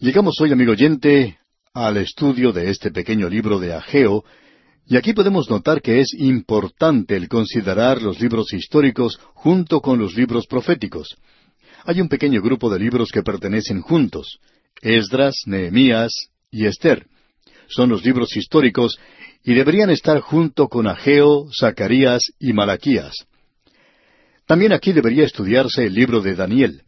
Llegamos hoy, amigo oyente, al estudio de este pequeño libro de Ageo, y aquí podemos notar que es importante el considerar los libros históricos junto con los libros proféticos. Hay un pequeño grupo de libros que pertenecen juntos, Esdras, Nehemías y Esther. Son los libros históricos y deberían estar junto con Ageo, Zacarías y Malaquías. También aquí debería estudiarse el libro de Daniel.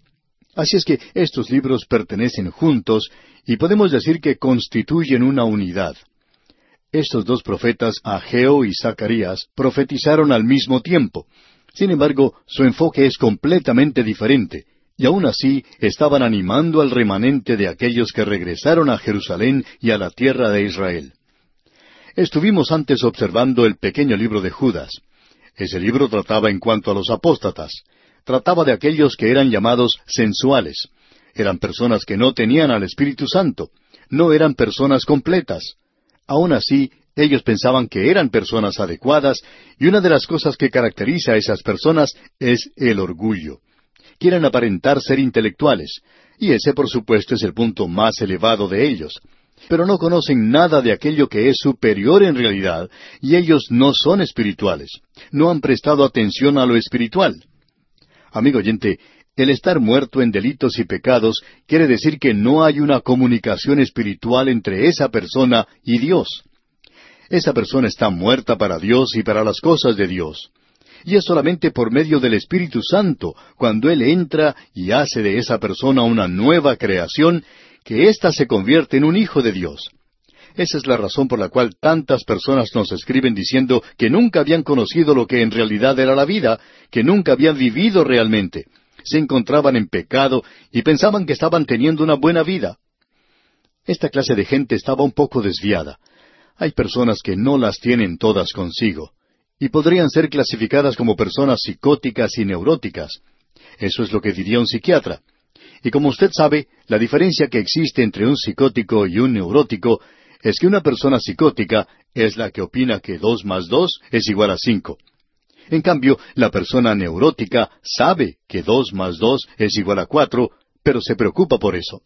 Así es que estos libros pertenecen juntos y podemos decir que constituyen una unidad. Estos dos profetas, Ageo y Zacarías, profetizaron al mismo tiempo. Sin embargo, su enfoque es completamente diferente, y aún así estaban animando al remanente de aquellos que regresaron a Jerusalén y a la tierra de Israel. Estuvimos antes observando el pequeño libro de Judas. Ese libro trataba en cuanto a los apóstatas trataba de aquellos que eran llamados sensuales. Eran personas que no tenían al Espíritu Santo, no eran personas completas. Aun así, ellos pensaban que eran personas adecuadas, y una de las cosas que caracteriza a esas personas es el orgullo. Quieren aparentar ser intelectuales, y ese por supuesto es el punto más elevado de ellos. Pero no conocen nada de aquello que es superior en realidad, y ellos no son espirituales. No han prestado atención a lo espiritual. Amigo oyente, el estar muerto en delitos y pecados quiere decir que no hay una comunicación espiritual entre esa persona y Dios. Esa persona está muerta para Dios y para las cosas de Dios. Y es solamente por medio del Espíritu Santo, cuando Él entra y hace de esa persona una nueva creación, que ésta se convierte en un hijo de Dios. Esa es la razón por la cual tantas personas nos escriben diciendo que nunca habían conocido lo que en realidad era la vida, que nunca habían vivido realmente. Se encontraban en pecado y pensaban que estaban teniendo una buena vida. Esta clase de gente estaba un poco desviada. Hay personas que no las tienen todas consigo, y podrían ser clasificadas como personas psicóticas y neuróticas. Eso es lo que diría un psiquiatra. Y como usted sabe, la diferencia que existe entre un psicótico y un neurótico es que una persona psicótica es la que opina que dos más dos es igual a cinco. En cambio, la persona neurótica sabe que dos más dos es igual a cuatro, pero se preocupa por eso.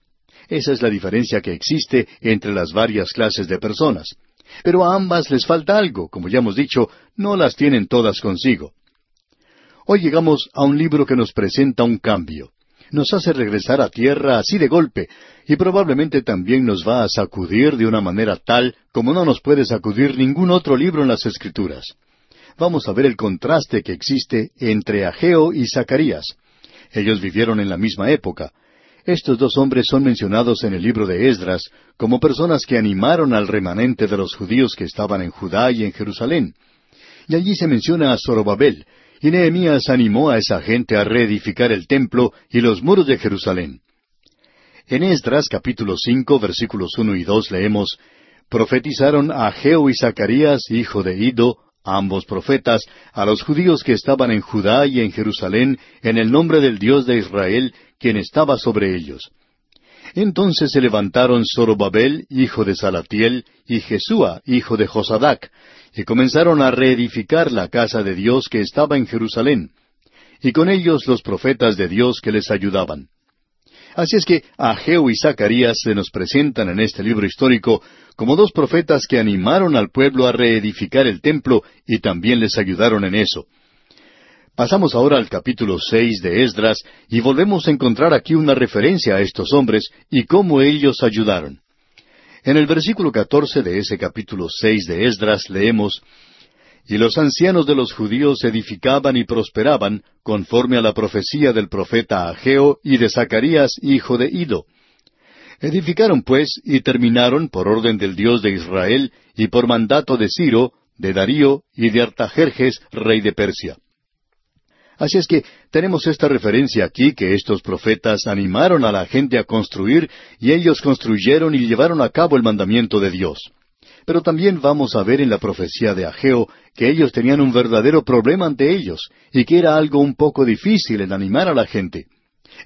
Esa es la diferencia que existe entre las varias clases de personas. Pero a ambas les falta algo, como ya hemos dicho, no las tienen todas consigo. Hoy llegamos a un libro que nos presenta un cambio nos hace regresar a tierra así de golpe, y probablemente también nos va a sacudir de una manera tal como no nos puede sacudir ningún otro libro en las Escrituras. Vamos a ver el contraste que existe entre Ageo y Zacarías. Ellos vivieron en la misma época. Estos dos hombres son mencionados en el libro de Esdras como personas que animaron al remanente de los judíos que estaban en Judá y en Jerusalén. Y allí se menciona a Zorobabel, y Nehemías animó a esa gente a reedificar el templo y los muros de Jerusalén. En Esdras capítulo cinco versículos uno y dos leemos Profetizaron a Geo y Zacarías, hijo de Ido, ambos profetas, a los judíos que estaban en Judá y en Jerusalén, en el nombre del Dios de Israel, quien estaba sobre ellos. Entonces se levantaron Zorobabel, hijo de Salatiel, y Jesúa, hijo de Josadac, y comenzaron a reedificar la casa de Dios que estaba en Jerusalén, y con ellos los profetas de Dios que les ayudaban. Así es que Ageo y Zacarías se nos presentan en este libro histórico como dos profetas que animaron al pueblo a reedificar el templo y también les ayudaron en eso. Pasamos ahora al capítulo seis de Esdras y volvemos a encontrar aquí una referencia a estos hombres y cómo ellos ayudaron. En el versículo catorce de ese capítulo seis de Esdras leemos Y los ancianos de los judíos edificaban y prosperaban, conforme a la profecía del profeta Ageo y de Zacarías, hijo de Ido. Edificaron pues y terminaron por orden del Dios de Israel y por mandato de Ciro, de Darío y de Artajerjes, rey de Persia. Así es que tenemos esta referencia aquí que estos profetas animaron a la gente a construir y ellos construyeron y llevaron a cabo el mandamiento de Dios. Pero también vamos a ver en la profecía de Ageo que ellos tenían un verdadero problema ante ellos y que era algo un poco difícil en animar a la gente.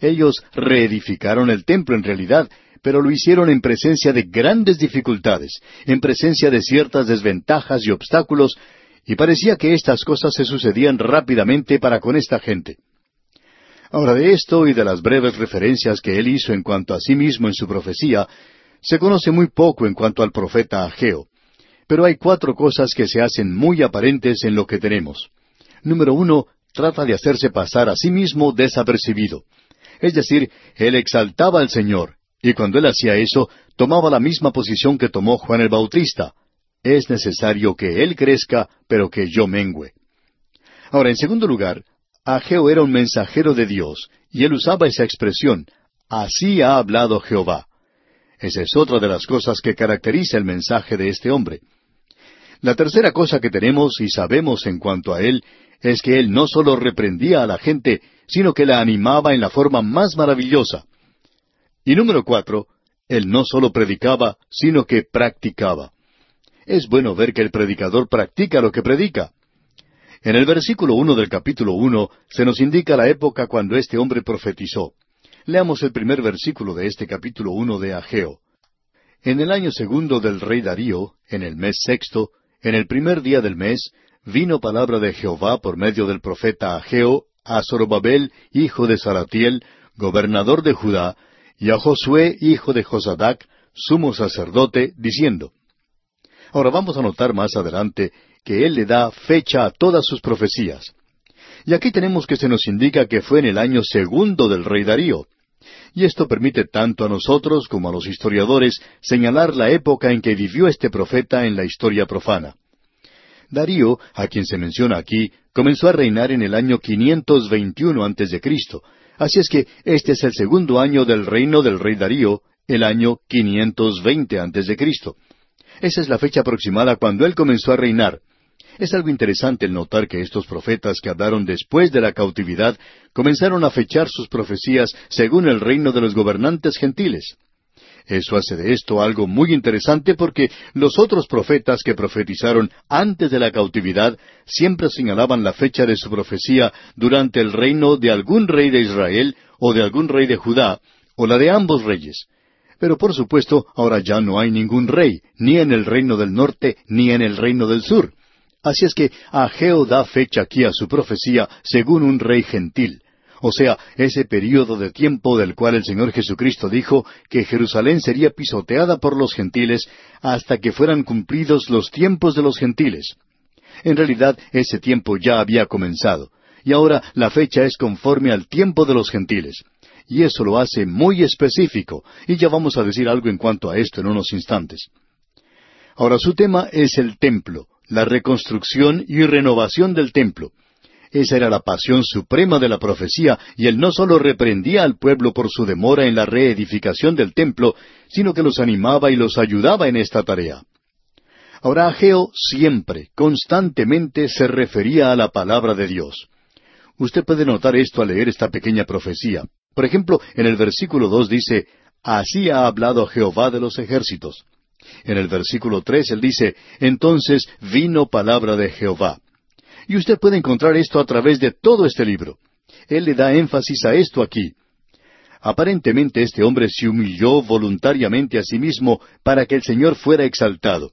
Ellos reedificaron el templo en realidad, pero lo hicieron en presencia de grandes dificultades, en presencia de ciertas desventajas y obstáculos y parecía que estas cosas se sucedían rápidamente para con esta gente. Ahora de esto y de las breves referencias que él hizo en cuanto a sí mismo en su profecía, se conoce muy poco en cuanto al profeta Ageo. Pero hay cuatro cosas que se hacen muy aparentes en lo que tenemos. Número uno, trata de hacerse pasar a sí mismo desapercibido. Es decir, él exaltaba al Señor, y cuando él hacía eso, tomaba la misma posición que tomó Juan el Bautista. Es necesario que él crezca, pero que yo mengüe. Ahora, en segundo lugar, Ageo era un mensajero de Dios, y él usaba esa expresión, así ha hablado Jehová. Esa es otra de las cosas que caracteriza el mensaje de este hombre. La tercera cosa que tenemos y sabemos en cuanto a él es que él no solo reprendía a la gente, sino que la animaba en la forma más maravillosa. Y número cuatro, él no solo predicaba, sino que practicaba. Es bueno ver que el predicador practica lo que predica. En el versículo uno del capítulo uno se nos indica la época cuando este hombre profetizó. Leamos el primer versículo de este capítulo uno de Ageo. En el año segundo del rey Darío, en el mes sexto, en el primer día del mes, vino palabra de Jehová por medio del profeta Ageo a Zorobabel, hijo de Saratiel, gobernador de Judá, y a Josué, hijo de Josadac, sumo sacerdote, diciendo. Ahora vamos a notar más adelante que él le da fecha a todas sus profecías. Y aquí tenemos que se nos indica que fue en el año segundo del rey Darío. Y esto permite tanto a nosotros como a los historiadores señalar la época en que vivió este profeta en la historia profana. Darío, a quien se menciona aquí, comenzó a reinar en el año 521 antes de Cristo. Así es que este es el segundo año del reino del rey Darío, el año 520 antes de Cristo. Esa es la fecha aproximada cuando él comenzó a reinar. Es algo interesante el notar que estos profetas que hablaron después de la cautividad comenzaron a fechar sus profecías según el reino de los gobernantes gentiles. Eso hace de esto algo muy interesante porque los otros profetas que profetizaron antes de la cautividad siempre señalaban la fecha de su profecía durante el reino de algún rey de Israel o de algún rey de Judá, o la de ambos reyes. Pero por supuesto, ahora ya no hay ningún rey, ni en el reino del norte, ni en el reino del sur. Así es que Ageo da fecha aquí a su profecía según un rey gentil, o sea, ese período de tiempo del cual el Señor Jesucristo dijo que Jerusalén sería pisoteada por los gentiles hasta que fueran cumplidos los tiempos de los gentiles. En realidad, ese tiempo ya había comenzado, y ahora la fecha es conforme al tiempo de los gentiles. Y eso lo hace muy específico, y ya vamos a decir algo en cuanto a esto en unos instantes. Ahora su tema es el templo, la reconstrucción y renovación del templo. Esa era la pasión suprema de la profecía, y él no sólo reprendía al pueblo por su demora en la reedificación del templo, sino que los animaba y los ayudaba en esta tarea. Ahora Ageo siempre, constantemente se refería a la palabra de Dios. Usted puede notar esto al leer esta pequeña profecía. Por ejemplo, en el versículo dos dice, Así ha hablado Jehová de los ejércitos. En el versículo tres él dice, Entonces vino palabra de Jehová. Y usted puede encontrar esto a través de todo este libro. Él le da énfasis a esto aquí. Aparentemente este hombre se humilló voluntariamente a sí mismo para que el Señor fuera exaltado.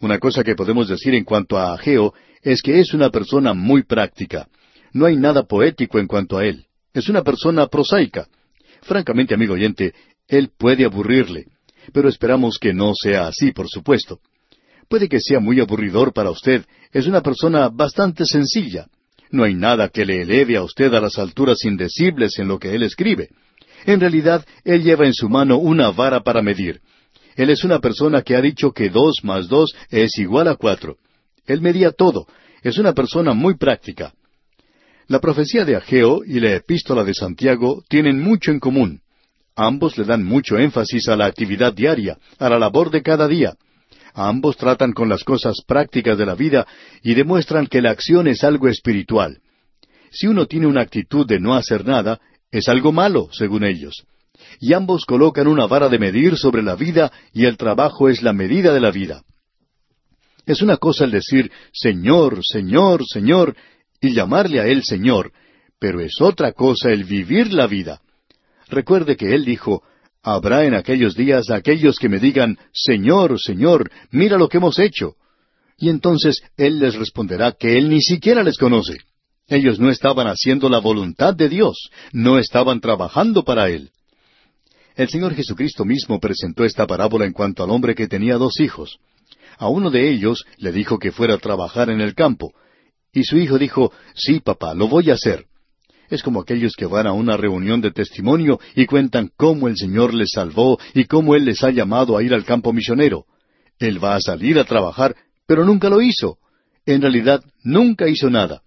Una cosa que podemos decir en cuanto a Ageo es que es una persona muy práctica. No hay nada poético en cuanto a él. Es una persona prosaica. Francamente, amigo oyente, él puede aburrirle pero esperamos que no sea así, por supuesto. Puede que sea muy aburridor para usted, es una persona bastante sencilla. No hay nada que le eleve a usted a las alturas indecibles en lo que él escribe. En realidad, él lleva en su mano una vara para medir. Él es una persona que ha dicho que dos más dos es igual a cuatro. Él medía todo. Es una persona muy práctica. La profecía de Ageo y la epístola de Santiago tienen mucho en común. Ambos le dan mucho énfasis a la actividad diaria, a la labor de cada día. Ambos tratan con las cosas prácticas de la vida y demuestran que la acción es algo espiritual. Si uno tiene una actitud de no hacer nada, es algo malo, según ellos. Y ambos colocan una vara de medir sobre la vida y el trabajo es la medida de la vida. Es una cosa el decir Señor, Señor, Señor, y llamarle a Él Señor, pero es otra cosa el vivir la vida. Recuerde que Él dijo, Habrá en aquellos días aquellos que me digan, Señor, Señor, mira lo que hemos hecho. Y entonces Él les responderá que Él ni siquiera les conoce. Ellos no estaban haciendo la voluntad de Dios, no estaban trabajando para Él. El Señor Jesucristo mismo presentó esta parábola en cuanto al hombre que tenía dos hijos. A uno de ellos le dijo que fuera a trabajar en el campo, y su hijo dijo, Sí, papá, lo voy a hacer. Es como aquellos que van a una reunión de testimonio y cuentan cómo el Señor les salvó y cómo Él les ha llamado a ir al campo misionero. Él va a salir a trabajar, pero nunca lo hizo. En realidad, nunca hizo nada.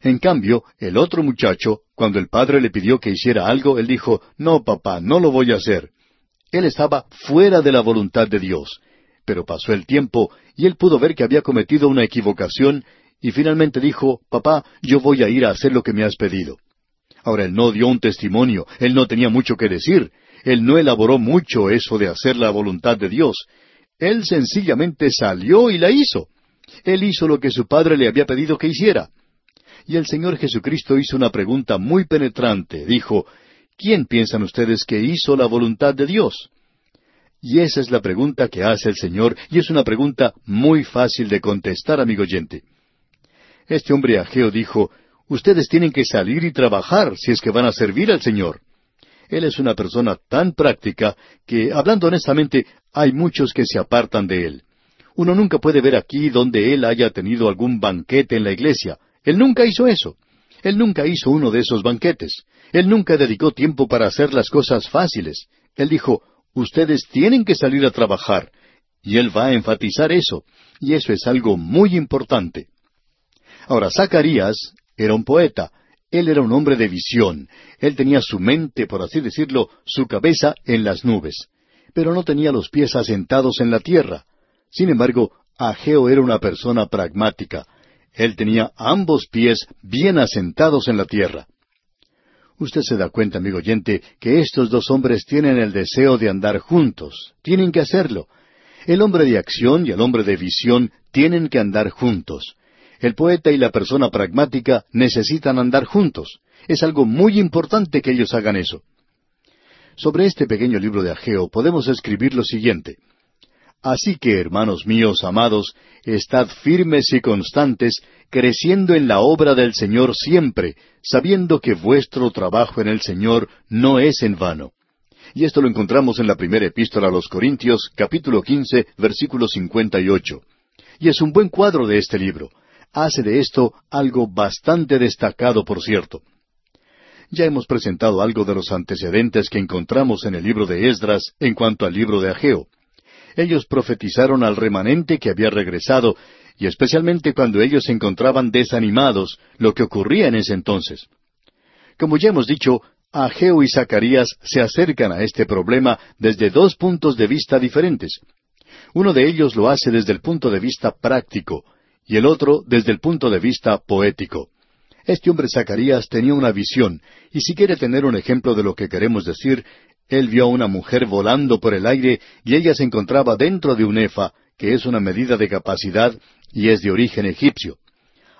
En cambio, el otro muchacho, cuando el padre le pidió que hiciera algo, él dijo, No, papá, no lo voy a hacer. Él estaba fuera de la voluntad de Dios. Pero pasó el tiempo y él pudo ver que había cometido una equivocación y finalmente dijo, Papá, yo voy a ir a hacer lo que me has pedido. Ahora él no dio un testimonio, él no tenía mucho que decir, él no elaboró mucho eso de hacer la voluntad de Dios. Él sencillamente salió y la hizo. Él hizo lo que su padre le había pedido que hiciera. Y el Señor Jesucristo hizo una pregunta muy penetrante. Dijo, ¿quién piensan ustedes que hizo la voluntad de Dios? Y esa es la pregunta que hace el Señor, y es una pregunta muy fácil de contestar, amigo oyente. Este hombre Ageo dijo, Ustedes tienen que salir y trabajar si es que van a servir al Señor. Él es una persona tan práctica que, hablando honestamente, hay muchos que se apartan de él. Uno nunca puede ver aquí donde él haya tenido algún banquete en la iglesia. Él nunca hizo eso. Él nunca hizo uno de esos banquetes. Él nunca dedicó tiempo para hacer las cosas fáciles. Él dijo, ustedes tienen que salir a trabajar. Y él va a enfatizar eso. Y eso es algo muy importante. Ahora, Zacarías era un poeta. Él era un hombre de visión. Él tenía su mente, por así decirlo, su cabeza en las nubes. Pero no tenía los pies asentados en la tierra. Sin embargo, Ageo era una persona pragmática. Él tenía ambos pies bien asentados en la tierra. Usted se da cuenta, amigo oyente, que estos dos hombres tienen el deseo de andar juntos. Tienen que hacerlo. El hombre de acción y el hombre de visión tienen que andar juntos. El poeta y la persona pragmática necesitan andar juntos. Es algo muy importante que ellos hagan eso. Sobre este pequeño libro de Ageo podemos escribir lo siguiente. Así que, hermanos míos amados, estad firmes y constantes, creciendo en la obra del Señor siempre, sabiendo que vuestro trabajo en el Señor no es en vano. Y esto lo encontramos en la primera epístola a los Corintios, capítulo quince, versículo cincuenta y ocho. Y es un buen cuadro de este libro hace de esto algo bastante destacado, por cierto. Ya hemos presentado algo de los antecedentes que encontramos en el libro de Esdras en cuanto al libro de Ageo. Ellos profetizaron al remanente que había regresado, y especialmente cuando ellos se encontraban desanimados, lo que ocurría en ese entonces. Como ya hemos dicho, Ageo y Zacarías se acercan a este problema desde dos puntos de vista diferentes. Uno de ellos lo hace desde el punto de vista práctico, y el otro desde el punto de vista poético. Este hombre Zacarías tenía una visión, y si quiere tener un ejemplo de lo que queremos decir, él vio a una mujer volando por el aire y ella se encontraba dentro de un efa, que es una medida de capacidad y es de origen egipcio.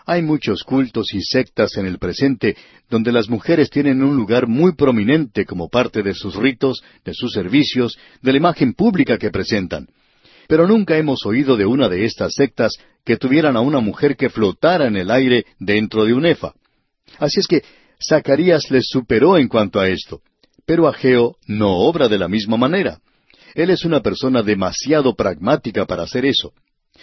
Hay muchos cultos y sectas en el presente donde las mujeres tienen un lugar muy prominente como parte de sus ritos, de sus servicios, de la imagen pública que presentan pero nunca hemos oído de una de estas sectas que tuvieran a una mujer que flotara en el aire dentro de un efa. Así es que Zacarías les superó en cuanto a esto. Pero Ageo no obra de la misma manera. Él es una persona demasiado pragmática para hacer eso.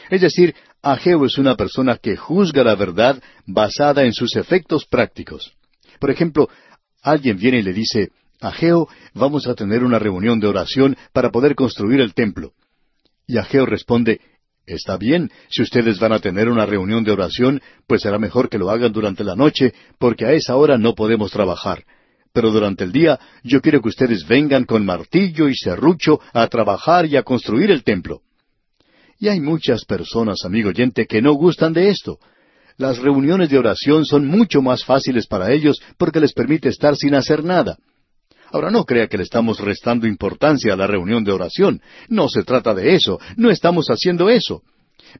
Es decir, Ageo es una persona que juzga la verdad basada en sus efectos prácticos. Por ejemplo, alguien viene y le dice, Ageo, vamos a tener una reunión de oración para poder construir el templo. Y Ageo responde, Está bien, si ustedes van a tener una reunión de oración, pues será mejor que lo hagan durante la noche, porque a esa hora no podemos trabajar. Pero durante el día yo quiero que ustedes vengan con martillo y serrucho a trabajar y a construir el templo. Y hay muchas personas, amigo oyente, que no gustan de esto. Las reuniones de oración son mucho más fáciles para ellos porque les permite estar sin hacer nada. Ahora no crea que le estamos restando importancia a la reunión de oración. No se trata de eso. No estamos haciendo eso.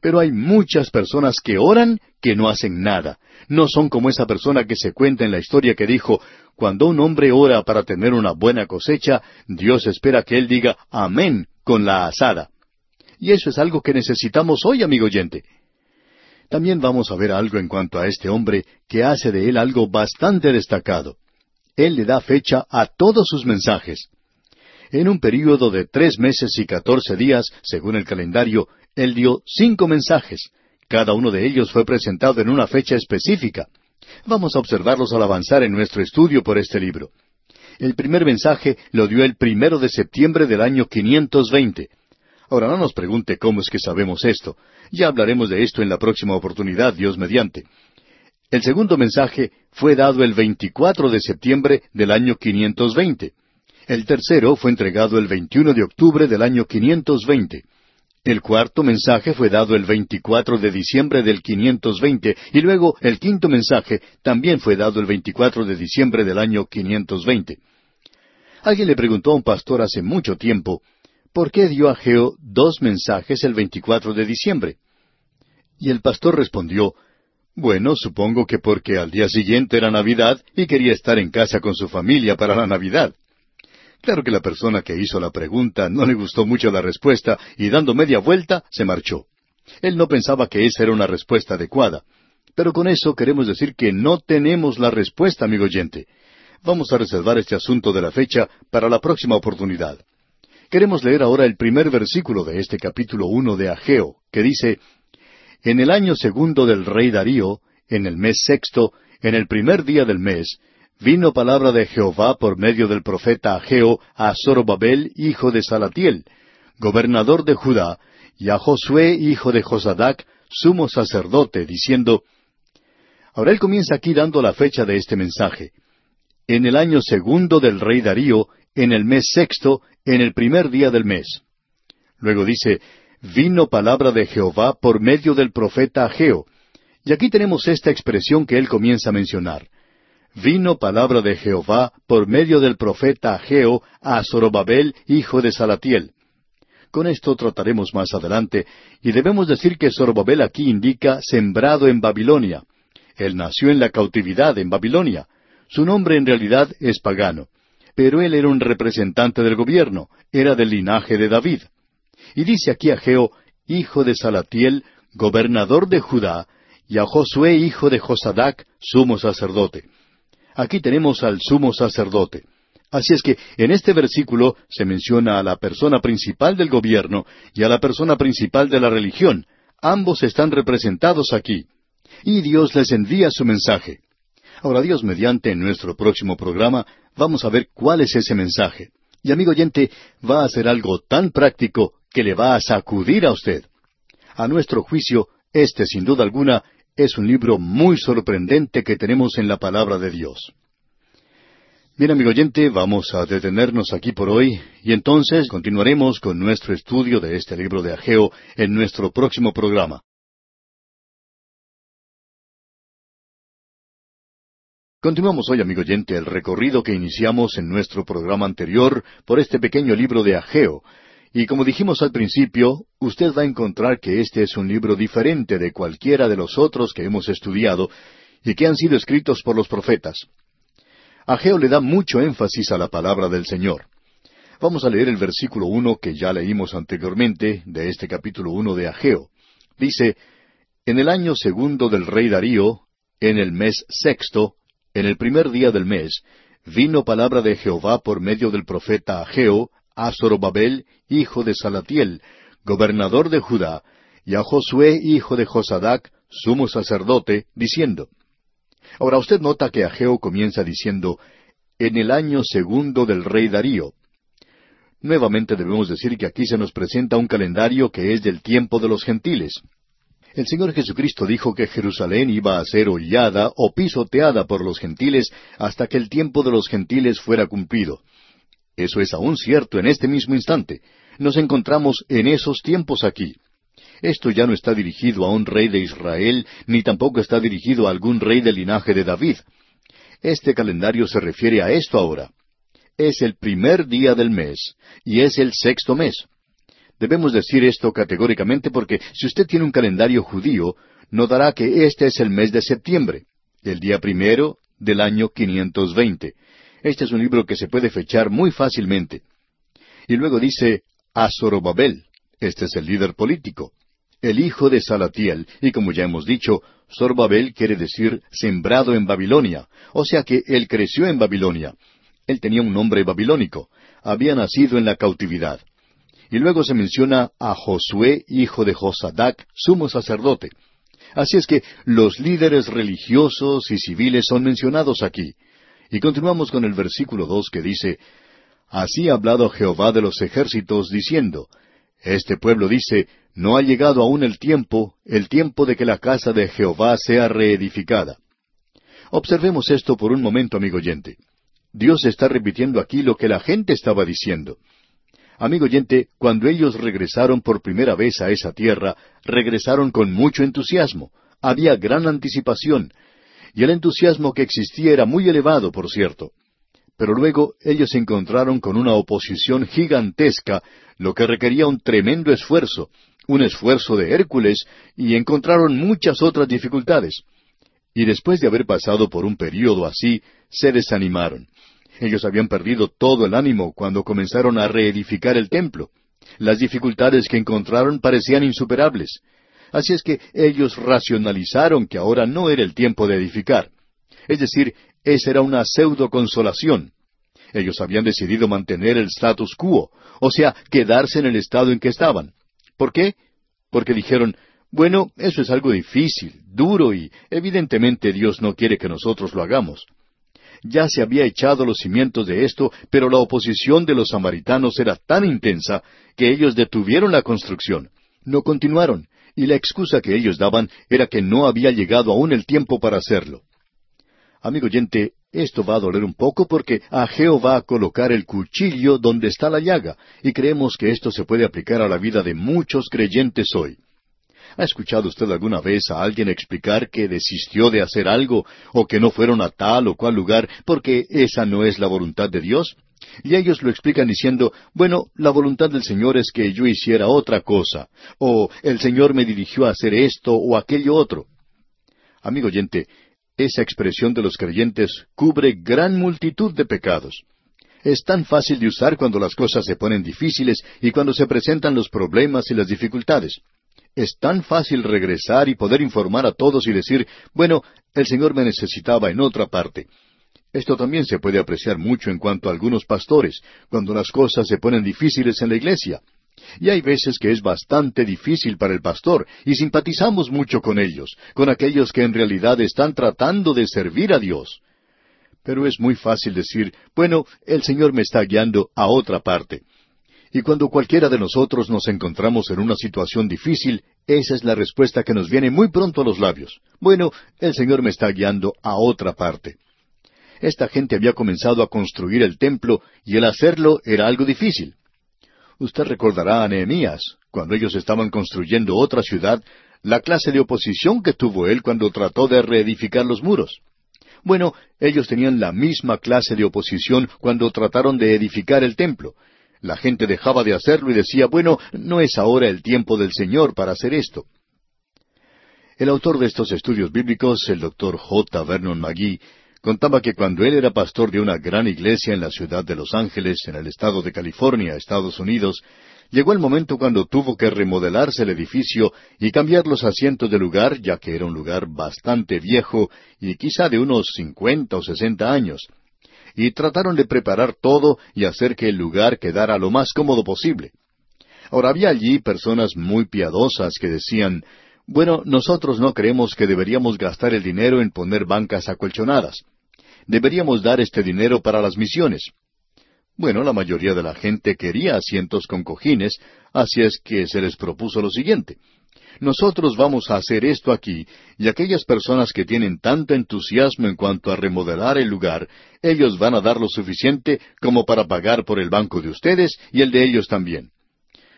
Pero hay muchas personas que oran que no hacen nada. No son como esa persona que se cuenta en la historia que dijo, cuando un hombre ora para tener una buena cosecha, Dios espera que él diga amén con la asada. Y eso es algo que necesitamos hoy, amigo oyente. También vamos a ver algo en cuanto a este hombre que hace de él algo bastante destacado. Él le da fecha a todos sus mensajes. En un período de tres meses y catorce días, según el calendario, él dio cinco mensajes. Cada uno de ellos fue presentado en una fecha específica. Vamos a observarlos al avanzar en nuestro estudio por este libro. El primer mensaje lo dio el primero de septiembre del año 520. Ahora no nos pregunte cómo es que sabemos esto. Ya hablaremos de esto en la próxima oportunidad, Dios mediante. El segundo mensaje fue dado el 24 de septiembre del año 520. El tercero fue entregado el 21 de octubre del año 520. El cuarto mensaje fue dado el 24 de diciembre del 520 y luego el quinto mensaje también fue dado el 24 de diciembre del año 520. Alguien le preguntó a un pastor hace mucho tiempo, ¿por qué dio a Geo dos mensajes el 24 de diciembre? Y el pastor respondió, bueno, supongo que porque al día siguiente era Navidad y quería estar en casa con su familia para la Navidad. Claro que la persona que hizo la pregunta no le gustó mucho la respuesta y dando media vuelta se marchó. Él no pensaba que esa era una respuesta adecuada. Pero con eso queremos decir que no tenemos la respuesta, amigo oyente. Vamos a reservar este asunto de la fecha para la próxima oportunidad. Queremos leer ahora el primer versículo de este capítulo uno de Ageo, que dice En el año segundo del rey Darío, en el mes sexto, en el primer día del mes, vino palabra de Jehová por medio del profeta Ageo a Zorobabel, hijo de Salatiel, gobernador de Judá, y a Josué, hijo de Josadac, sumo sacerdote, diciendo, Ahora él comienza aquí dando la fecha de este mensaje. En el año segundo del rey Darío, en el mes sexto, en el primer día del mes. Luego dice, vino palabra de Jehová por medio del profeta Ageo. Y aquí tenemos esta expresión que él comienza a mencionar vino palabra de Jehová por medio del profeta Ageo a Zorobabel, hijo de Salatiel. Con esto trataremos más adelante, y debemos decir que Zorobabel aquí indica sembrado en Babilonia. Él nació en la cautividad en Babilonia. Su nombre en realidad es pagano, pero él era un representante del gobierno, era del linaje de David. Y dice aquí Ageo, hijo de Salatiel, gobernador de Judá, y a Josué, hijo de Josadac, sumo sacerdote. Aquí tenemos al sumo sacerdote. Así es que en este versículo se menciona a la persona principal del gobierno y a la persona principal de la religión. Ambos están representados aquí. Y Dios les envía su mensaje. Ahora Dios mediante nuestro próximo programa vamos a ver cuál es ese mensaje. Y amigo oyente, va a ser algo tan práctico que le va a sacudir a usted. A nuestro juicio, este sin duda alguna es un libro muy sorprendente que tenemos en la palabra de Dios. Bien, amigo oyente, vamos a detenernos aquí por hoy y entonces continuaremos con nuestro estudio de este libro de Ageo en nuestro próximo programa. Continuamos hoy, amigo oyente, el recorrido que iniciamos en nuestro programa anterior por este pequeño libro de Ageo, y como dijimos al principio, usted va a encontrar que este es un libro diferente de cualquiera de los otros que hemos estudiado y que han sido escritos por los profetas. Ageo le da mucho énfasis a la palabra del Señor. Vamos a leer el versículo uno que ya leímos anteriormente de este capítulo uno de Ageo. Dice, En el año segundo del rey Darío, en el mes sexto, en el primer día del mes, vino palabra de Jehová por medio del profeta Ageo a Zorobabel, hijo de Salatiel, gobernador de Judá, y a Josué, hijo de Josadac, sumo sacerdote, diciendo. Ahora usted nota que Ageo comienza diciendo, en el año segundo del rey Darío. Nuevamente debemos decir que aquí se nos presenta un calendario que es del tiempo de los gentiles. El Señor Jesucristo dijo que Jerusalén iba a ser hollada o pisoteada por los gentiles hasta que el tiempo de los gentiles fuera cumplido. Eso es aún cierto en este mismo instante. Nos encontramos en esos tiempos aquí. Esto ya no está dirigido a un rey de Israel, ni tampoco está dirigido a algún rey del linaje de David. Este calendario se refiere a esto ahora. Es el primer día del mes, y es el sexto mes. Debemos decir esto categóricamente porque si usted tiene un calendario judío, notará que este es el mes de septiembre, el día primero del año 520. Este es un libro que se puede fechar muy fácilmente. Y luego dice a Zorobabel. Este es el líder político. el hijo de Salatiel, y como ya hemos dicho, Sorbabel quiere decir sembrado en Babilonia, o sea que él creció en Babilonia. Él tenía un nombre babilónico, había nacido en la cautividad. Y luego se menciona a Josué, hijo de Josadac, sumo sacerdote. Así es que los líderes religiosos y civiles son mencionados aquí. Y continuamos con el versículo dos que dice, Así ha hablado Jehová de los ejércitos, diciendo, Este pueblo dice, No ha llegado aún el tiempo, el tiempo de que la casa de Jehová sea reedificada. Observemos esto por un momento, amigo oyente. Dios está repitiendo aquí lo que la gente estaba diciendo. Amigo oyente, cuando ellos regresaron por primera vez a esa tierra, regresaron con mucho entusiasmo. Había gran anticipación. Y el entusiasmo que existía era muy elevado, por cierto. Pero luego ellos se encontraron con una oposición gigantesca, lo que requería un tremendo esfuerzo, un esfuerzo de Hércules, y encontraron muchas otras dificultades. Y después de haber pasado por un período así, se desanimaron. Ellos habían perdido todo el ánimo cuando comenzaron a reedificar el templo. Las dificultades que encontraron parecían insuperables. Así es que ellos racionalizaron que ahora no era el tiempo de edificar. Es decir, esa era una pseudo consolación. Ellos habían decidido mantener el status quo, o sea, quedarse en el estado en que estaban. ¿Por qué? Porque dijeron, bueno, eso es algo difícil, duro y evidentemente Dios no quiere que nosotros lo hagamos ya se había echado los cimientos de esto, pero la oposición de los samaritanos era tan intensa que ellos detuvieron la construcción. No continuaron, y la excusa que ellos daban era que no había llegado aún el tiempo para hacerlo. Amigo oyente, esto va a doler un poco porque Ageo va a colocar el cuchillo donde está la llaga, y creemos que esto se puede aplicar a la vida de muchos creyentes hoy. ¿Ha escuchado usted alguna vez a alguien explicar que desistió de hacer algo o que no fueron a tal o cual lugar porque esa no es la voluntad de Dios? Y ellos lo explican diciendo, bueno, la voluntad del Señor es que yo hiciera otra cosa, o el Señor me dirigió a hacer esto o aquello otro. Amigo oyente, esa expresión de los creyentes cubre gran multitud de pecados. Es tan fácil de usar cuando las cosas se ponen difíciles y cuando se presentan los problemas y las dificultades. Es tan fácil regresar y poder informar a todos y decir, bueno, el Señor me necesitaba en otra parte. Esto también se puede apreciar mucho en cuanto a algunos pastores, cuando las cosas se ponen difíciles en la iglesia. Y hay veces que es bastante difícil para el pastor, y simpatizamos mucho con ellos, con aquellos que en realidad están tratando de servir a Dios. Pero es muy fácil decir, bueno, el Señor me está guiando a otra parte. Y cuando cualquiera de nosotros nos encontramos en una situación difícil, esa es la respuesta que nos viene muy pronto a los labios. Bueno, el Señor me está guiando a otra parte. Esta gente había comenzado a construir el templo y el hacerlo era algo difícil. Usted recordará a Nehemías, cuando ellos estaban construyendo otra ciudad, la clase de oposición que tuvo él cuando trató de reedificar los muros. Bueno, ellos tenían la misma clase de oposición cuando trataron de edificar el templo, la gente dejaba de hacerlo y decía, bueno, no es ahora el tiempo del Señor para hacer esto. El autor de estos estudios bíblicos, el doctor J. Vernon McGee, contaba que cuando él era pastor de una gran iglesia en la ciudad de Los Ángeles, en el estado de California, Estados Unidos, llegó el momento cuando tuvo que remodelarse el edificio y cambiar los asientos de lugar, ya que era un lugar bastante viejo y quizá de unos cincuenta o sesenta años y trataron de preparar todo y hacer que el lugar quedara lo más cómodo posible. Ahora había allí personas muy piadosas que decían, bueno, nosotros no creemos que deberíamos gastar el dinero en poner bancas acolchonadas. Deberíamos dar este dinero para las misiones. Bueno, la mayoría de la gente quería asientos con cojines, así es que se les propuso lo siguiente nosotros vamos a hacer esto aquí, y aquellas personas que tienen tanto entusiasmo en cuanto a remodelar el lugar, ellos van a dar lo suficiente como para pagar por el banco de ustedes y el de ellos también.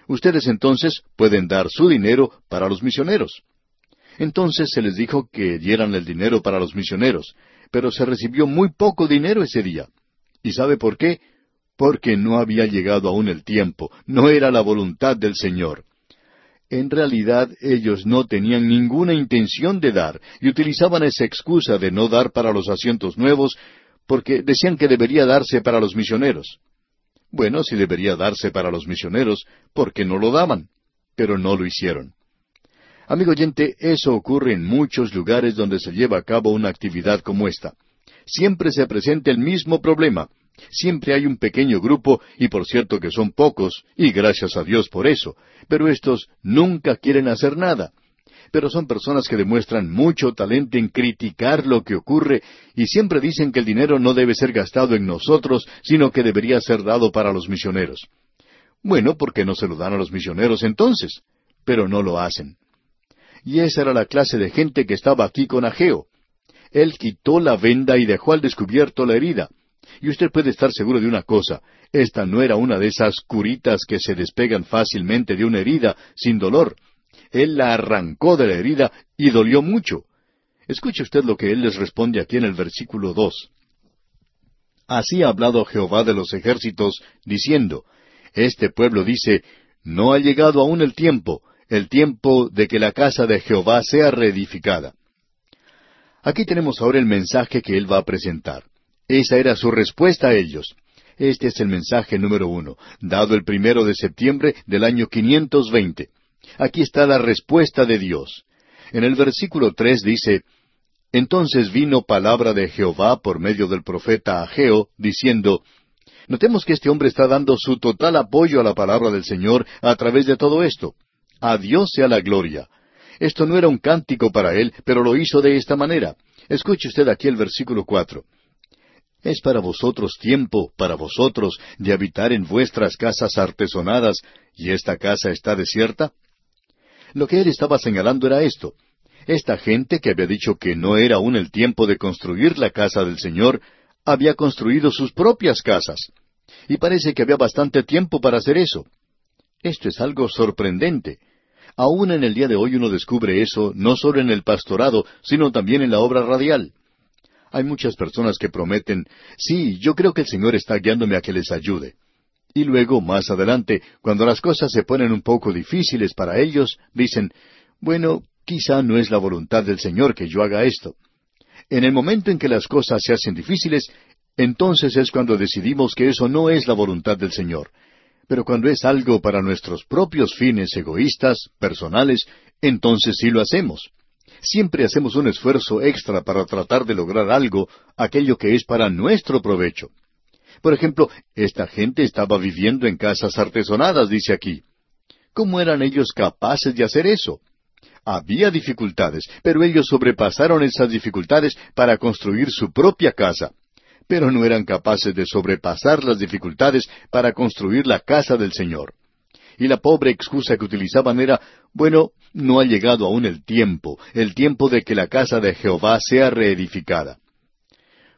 Ustedes entonces pueden dar su dinero para los misioneros. Entonces se les dijo que dieran el dinero para los misioneros, pero se recibió muy poco dinero ese día. ¿Y sabe por qué? Porque no había llegado aún el tiempo, no era la voluntad del Señor. En realidad ellos no tenían ninguna intención de dar y utilizaban esa excusa de no dar para los asientos nuevos porque decían que debería darse para los misioneros. Bueno, si debería darse para los misioneros, ¿por qué no lo daban? Pero no lo hicieron. Amigo oyente, eso ocurre en muchos lugares donde se lleva a cabo una actividad como esta. Siempre se presenta el mismo problema. Siempre hay un pequeño grupo, y por cierto que son pocos, y gracias a Dios por eso, pero estos nunca quieren hacer nada. Pero son personas que demuestran mucho talento en criticar lo que ocurre y siempre dicen que el dinero no debe ser gastado en nosotros, sino que debería ser dado para los misioneros. Bueno, ¿por qué no se lo dan a los misioneros entonces? Pero no lo hacen. Y esa era la clase de gente que estaba aquí con Ageo. Él quitó la venda y dejó al descubierto la herida. Y usted puede estar seguro de una cosa, esta no era una de esas curitas que se despegan fácilmente de una herida sin dolor. Él la arrancó de la herida y dolió mucho. Escuche usted lo que él les responde aquí en el versículo dos. Así ha hablado Jehová de los ejércitos, diciendo, Este pueblo dice, No ha llegado aún el tiempo, el tiempo de que la casa de Jehová sea reedificada. Aquí tenemos ahora el mensaje que él va a presentar. Esa era su respuesta a ellos. Este es el mensaje número uno, dado el primero de septiembre del año 520. Aquí está la respuesta de Dios. En el versículo tres dice, Entonces vino palabra de Jehová por medio del profeta Ageo, diciendo, Notemos que este hombre está dando su total apoyo a la palabra del Señor a través de todo esto. A Dios sea la gloria. Esto no era un cántico para él, pero lo hizo de esta manera. Escuche usted aquí el versículo cuatro. Es para vosotros tiempo, para vosotros, de habitar en vuestras casas artesonadas, y esta casa está desierta. Lo que él estaba señalando era esto. Esta gente que había dicho que no era aún el tiempo de construir la casa del Señor, había construido sus propias casas. Y parece que había bastante tiempo para hacer eso. Esto es algo sorprendente. Aún en el día de hoy uno descubre eso no solo en el pastorado, sino también en la obra radial. Hay muchas personas que prometen, sí, yo creo que el Señor está guiándome a que les ayude. Y luego, más adelante, cuando las cosas se ponen un poco difíciles para ellos, dicen, bueno, quizá no es la voluntad del Señor que yo haga esto. En el momento en que las cosas se hacen difíciles, entonces es cuando decidimos que eso no es la voluntad del Señor. Pero cuando es algo para nuestros propios fines egoístas, personales, entonces sí lo hacemos. Siempre hacemos un esfuerzo extra para tratar de lograr algo, aquello que es para nuestro provecho. Por ejemplo, esta gente estaba viviendo en casas artesonadas, dice aquí. ¿Cómo eran ellos capaces de hacer eso? Había dificultades, pero ellos sobrepasaron esas dificultades para construir su propia casa pero no eran capaces de sobrepasar las dificultades para construir la casa del Señor. Y la pobre excusa que utilizaban era, bueno, no ha llegado aún el tiempo, el tiempo de que la casa de Jehová sea reedificada.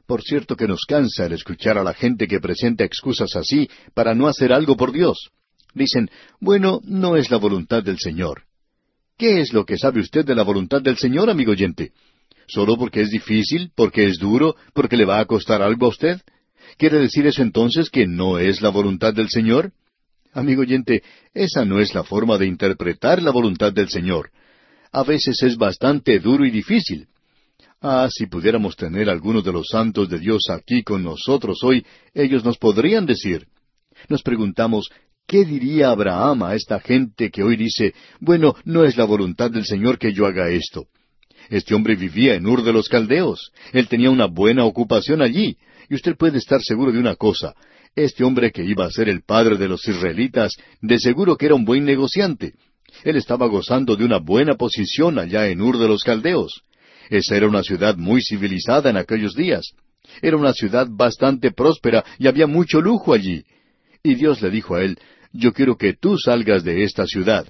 Por cierto que nos cansa el escuchar a la gente que presenta excusas así para no hacer algo por Dios. Dicen, bueno, no es la voluntad del Señor. ¿Qué es lo que sabe usted de la voluntad del Señor, amigo oyente? ¿Solo porque es difícil, porque es duro, porque le va a costar algo a usted? ¿Quiere decir eso entonces que no es la voluntad del Señor? Amigo oyente, esa no es la forma de interpretar la voluntad del Señor. A veces es bastante duro y difícil. Ah, si pudiéramos tener algunos de los santos de Dios aquí con nosotros hoy, ellos nos podrían decir. Nos preguntamos, ¿qué diría Abraham a esta gente que hoy dice, bueno, no es la voluntad del Señor que yo haga esto? Este hombre vivía en Ur de los Caldeos. Él tenía una buena ocupación allí. Y usted puede estar seguro de una cosa. Este hombre que iba a ser el padre de los israelitas, de seguro que era un buen negociante. Él estaba gozando de una buena posición allá en Ur de los Caldeos. Esa era una ciudad muy civilizada en aquellos días. Era una ciudad bastante próspera y había mucho lujo allí. Y Dios le dijo a él, yo quiero que tú salgas de esta ciudad.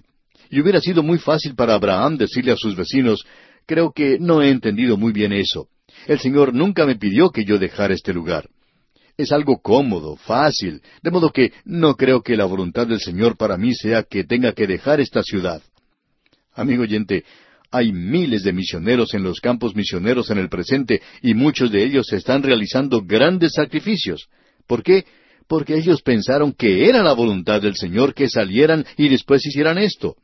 Y hubiera sido muy fácil para Abraham decirle a sus vecinos, Creo que no he entendido muy bien eso. El Señor nunca me pidió que yo dejara este lugar. Es algo cómodo, fácil, de modo que no creo que la voluntad del Señor para mí sea que tenga que dejar esta ciudad. Amigo oyente, hay miles de misioneros en los campos misioneros en el presente y muchos de ellos están realizando grandes sacrificios. ¿Por qué? Porque ellos pensaron que era la voluntad del Señor que salieran y después hicieran esto.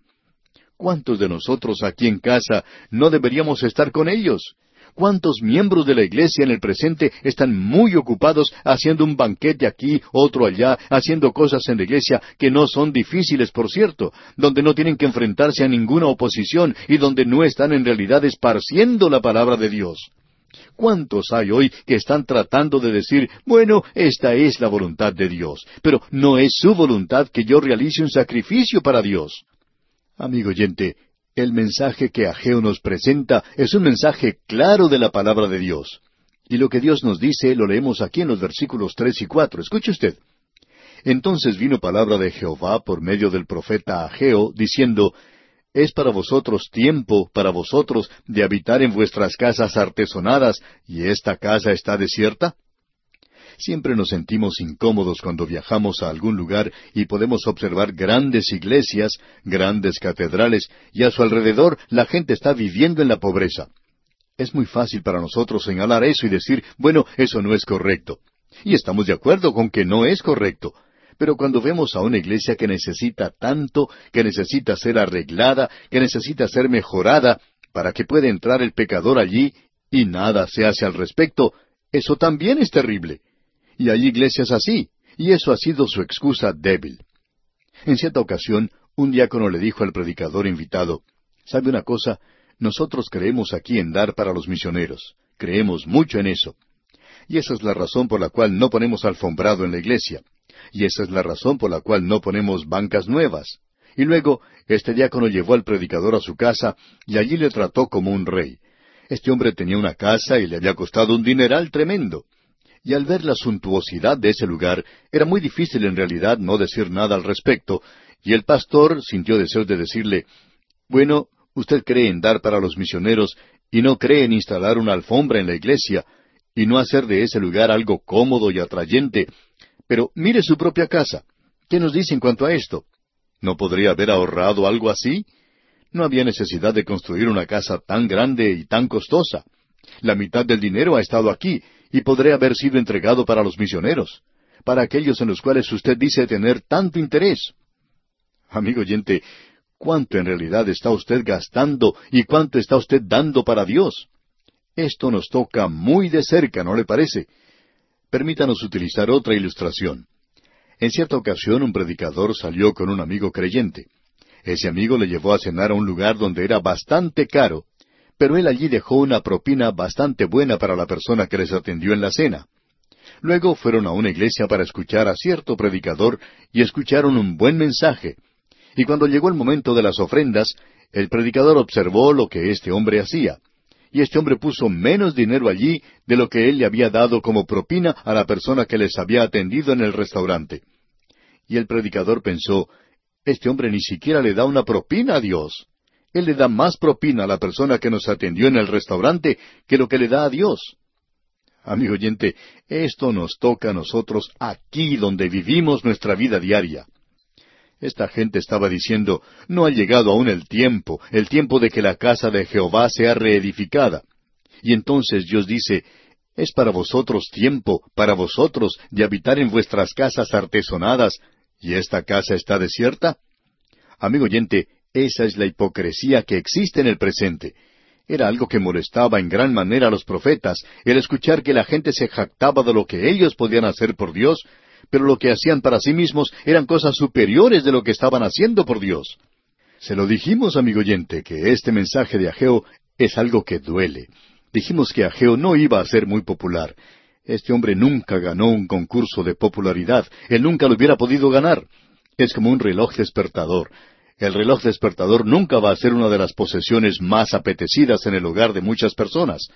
¿Cuántos de nosotros aquí en casa no deberíamos estar con ellos? ¿Cuántos miembros de la iglesia en el presente están muy ocupados haciendo un banquete aquí, otro allá, haciendo cosas en la iglesia que no son difíciles, por cierto, donde no tienen que enfrentarse a ninguna oposición y donde no están en realidad esparciendo la palabra de Dios? ¿Cuántos hay hoy que están tratando de decir, bueno, esta es la voluntad de Dios, pero no es su voluntad que yo realice un sacrificio para Dios? Amigo oyente, el mensaje que Ageo nos presenta es un mensaje claro de la palabra de Dios. Y lo que Dios nos dice lo leemos aquí en los versículos tres y cuatro. Escuche usted. Entonces vino palabra de Jehová por medio del profeta Ageo, diciendo, Es para vosotros tiempo, para vosotros, de habitar en vuestras casas artesonadas, y esta casa está desierta? Siempre nos sentimos incómodos cuando viajamos a algún lugar y podemos observar grandes iglesias, grandes catedrales, y a su alrededor la gente está viviendo en la pobreza. Es muy fácil para nosotros señalar eso y decir, bueno, eso no es correcto. Y estamos de acuerdo con que no es correcto. Pero cuando vemos a una iglesia que necesita tanto, que necesita ser arreglada, que necesita ser mejorada, para que pueda entrar el pecador allí, y nada se hace al respecto, eso también es terrible. Y hay iglesias así, y eso ha sido su excusa débil. En cierta ocasión, un diácono le dijo al predicador invitado, ¿sabe una cosa? Nosotros creemos aquí en dar para los misioneros. Creemos mucho en eso. Y esa es la razón por la cual no ponemos alfombrado en la iglesia. Y esa es la razón por la cual no ponemos bancas nuevas. Y luego, este diácono llevó al predicador a su casa y allí le trató como un rey. Este hombre tenía una casa y le había costado un dineral tremendo y al ver la suntuosidad de ese lugar, era muy difícil en realidad no decir nada al respecto, y el pastor sintió deseos de decirle, Bueno, usted cree en dar para los misioneros y no cree en instalar una alfombra en la iglesia y no hacer de ese lugar algo cómodo y atrayente, pero mire su propia casa. ¿Qué nos dice en cuanto a esto? ¿No podría haber ahorrado algo así? No había necesidad de construir una casa tan grande y tan costosa. La mitad del dinero ha estado aquí y podría haber sido entregado para los misioneros, para aquellos en los cuales usted dice tener tanto interés. Amigo oyente, ¿cuánto en realidad está usted gastando y cuánto está usted dando para Dios? Esto nos toca muy de cerca, ¿no le parece? Permítanos utilizar otra ilustración. En cierta ocasión un predicador salió con un amigo creyente. Ese amigo le llevó a cenar a un lugar donde era bastante caro, pero él allí dejó una propina bastante buena para la persona que les atendió en la cena. Luego fueron a una iglesia para escuchar a cierto predicador y escucharon un buen mensaje. Y cuando llegó el momento de las ofrendas, el predicador observó lo que este hombre hacía. Y este hombre puso menos dinero allí de lo que él le había dado como propina a la persona que les había atendido en el restaurante. Y el predicador pensó, este hombre ni siquiera le da una propina a Dios. Él le da más propina a la persona que nos atendió en el restaurante que lo que le da a Dios. Amigo oyente, esto nos toca a nosotros aquí donde vivimos nuestra vida diaria. Esta gente estaba diciendo, no ha llegado aún el tiempo, el tiempo de que la casa de Jehová sea reedificada. Y entonces Dios dice, es para vosotros tiempo, para vosotros, de habitar en vuestras casas artesonadas, y esta casa está desierta. Amigo oyente, esa es la hipocresía que existe en el presente. Era algo que molestaba en gran manera a los profetas, el escuchar que la gente se jactaba de lo que ellos podían hacer por Dios, pero lo que hacían para sí mismos eran cosas superiores de lo que estaban haciendo por Dios. Se lo dijimos, amigo oyente, que este mensaje de Ageo es algo que duele. Dijimos que Ageo no iba a ser muy popular. Este hombre nunca ganó un concurso de popularidad. Él nunca lo hubiera podido ganar. Es como un reloj despertador. El reloj despertador nunca va a ser una de las posesiones más apetecidas en el hogar de muchas personas.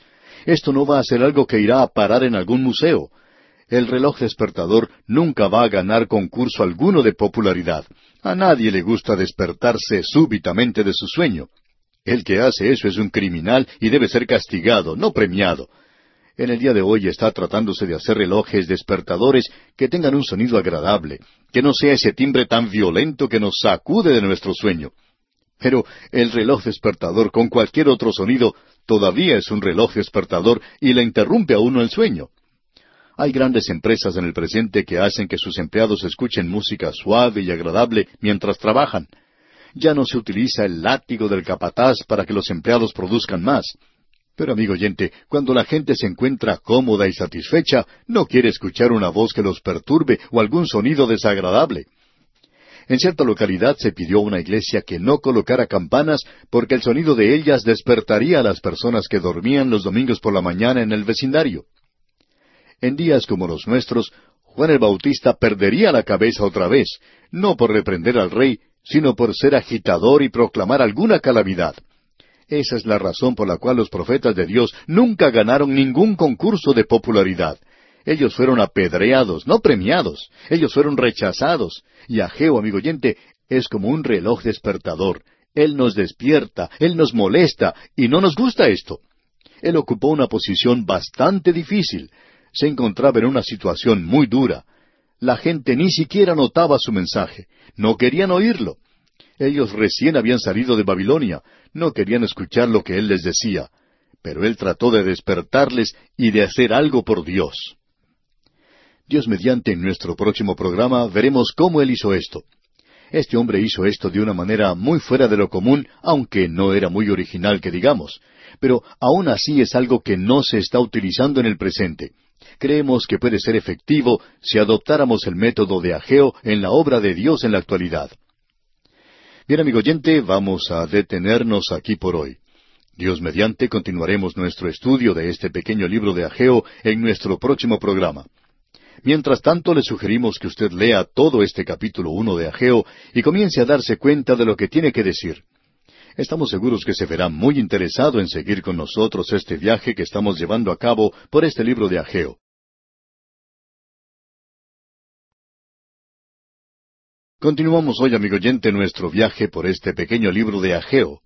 Esto no va a ser algo que irá a parar en algún museo. El reloj despertador nunca va a ganar concurso alguno de popularidad. A nadie le gusta despertarse súbitamente de su sueño. El que hace eso es un criminal y debe ser castigado, no premiado. En el día de hoy está tratándose de hacer relojes despertadores que tengan un sonido agradable, que no sea ese timbre tan violento que nos sacude de nuestro sueño. Pero el reloj despertador con cualquier otro sonido todavía es un reloj despertador y le interrumpe a uno el sueño. Hay grandes empresas en el presente que hacen que sus empleados escuchen música suave y agradable mientras trabajan. Ya no se utiliza el látigo del capataz para que los empleados produzcan más. Pero amigo oyente, cuando la gente se encuentra cómoda y satisfecha, no quiere escuchar una voz que los perturbe o algún sonido desagradable. En cierta localidad se pidió a una iglesia que no colocara campanas porque el sonido de ellas despertaría a las personas que dormían los domingos por la mañana en el vecindario. En días como los nuestros, Juan el Bautista perdería la cabeza otra vez, no por reprender al rey, sino por ser agitador y proclamar alguna calamidad. Esa es la razón por la cual los profetas de Dios nunca ganaron ningún concurso de popularidad. Ellos fueron apedreados, no premiados. Ellos fueron rechazados. Y Ageo, amigo oyente, es como un reloj despertador. Él nos despierta, Él nos molesta, y no nos gusta esto. Él ocupó una posición bastante difícil. Se encontraba en una situación muy dura. La gente ni siquiera notaba su mensaje. No querían oírlo. Ellos recién habían salido de Babilonia, no querían escuchar lo que él les decía, pero él trató de despertarles y de hacer algo por Dios. Dios mediante en nuestro próximo programa veremos cómo él hizo esto. Este hombre hizo esto de una manera muy fuera de lo común, aunque no era muy original que digamos, pero aún así es algo que no se está utilizando en el presente. Creemos que puede ser efectivo si adoptáramos el método de Ageo en la obra de Dios en la actualidad. Bien, amigo oyente, vamos a detenernos aquí por hoy. Dios mediante continuaremos nuestro estudio de este pequeño libro de Ageo en nuestro próximo programa. Mientras tanto, le sugerimos que usted lea todo este capítulo uno de Ageo y comience a darse cuenta de lo que tiene que decir. Estamos seguros que se verá muy interesado en seguir con nosotros este viaje que estamos llevando a cabo por este libro de Ageo. Continuamos hoy, amigo oyente, nuestro viaje por este pequeño libro de Ageo.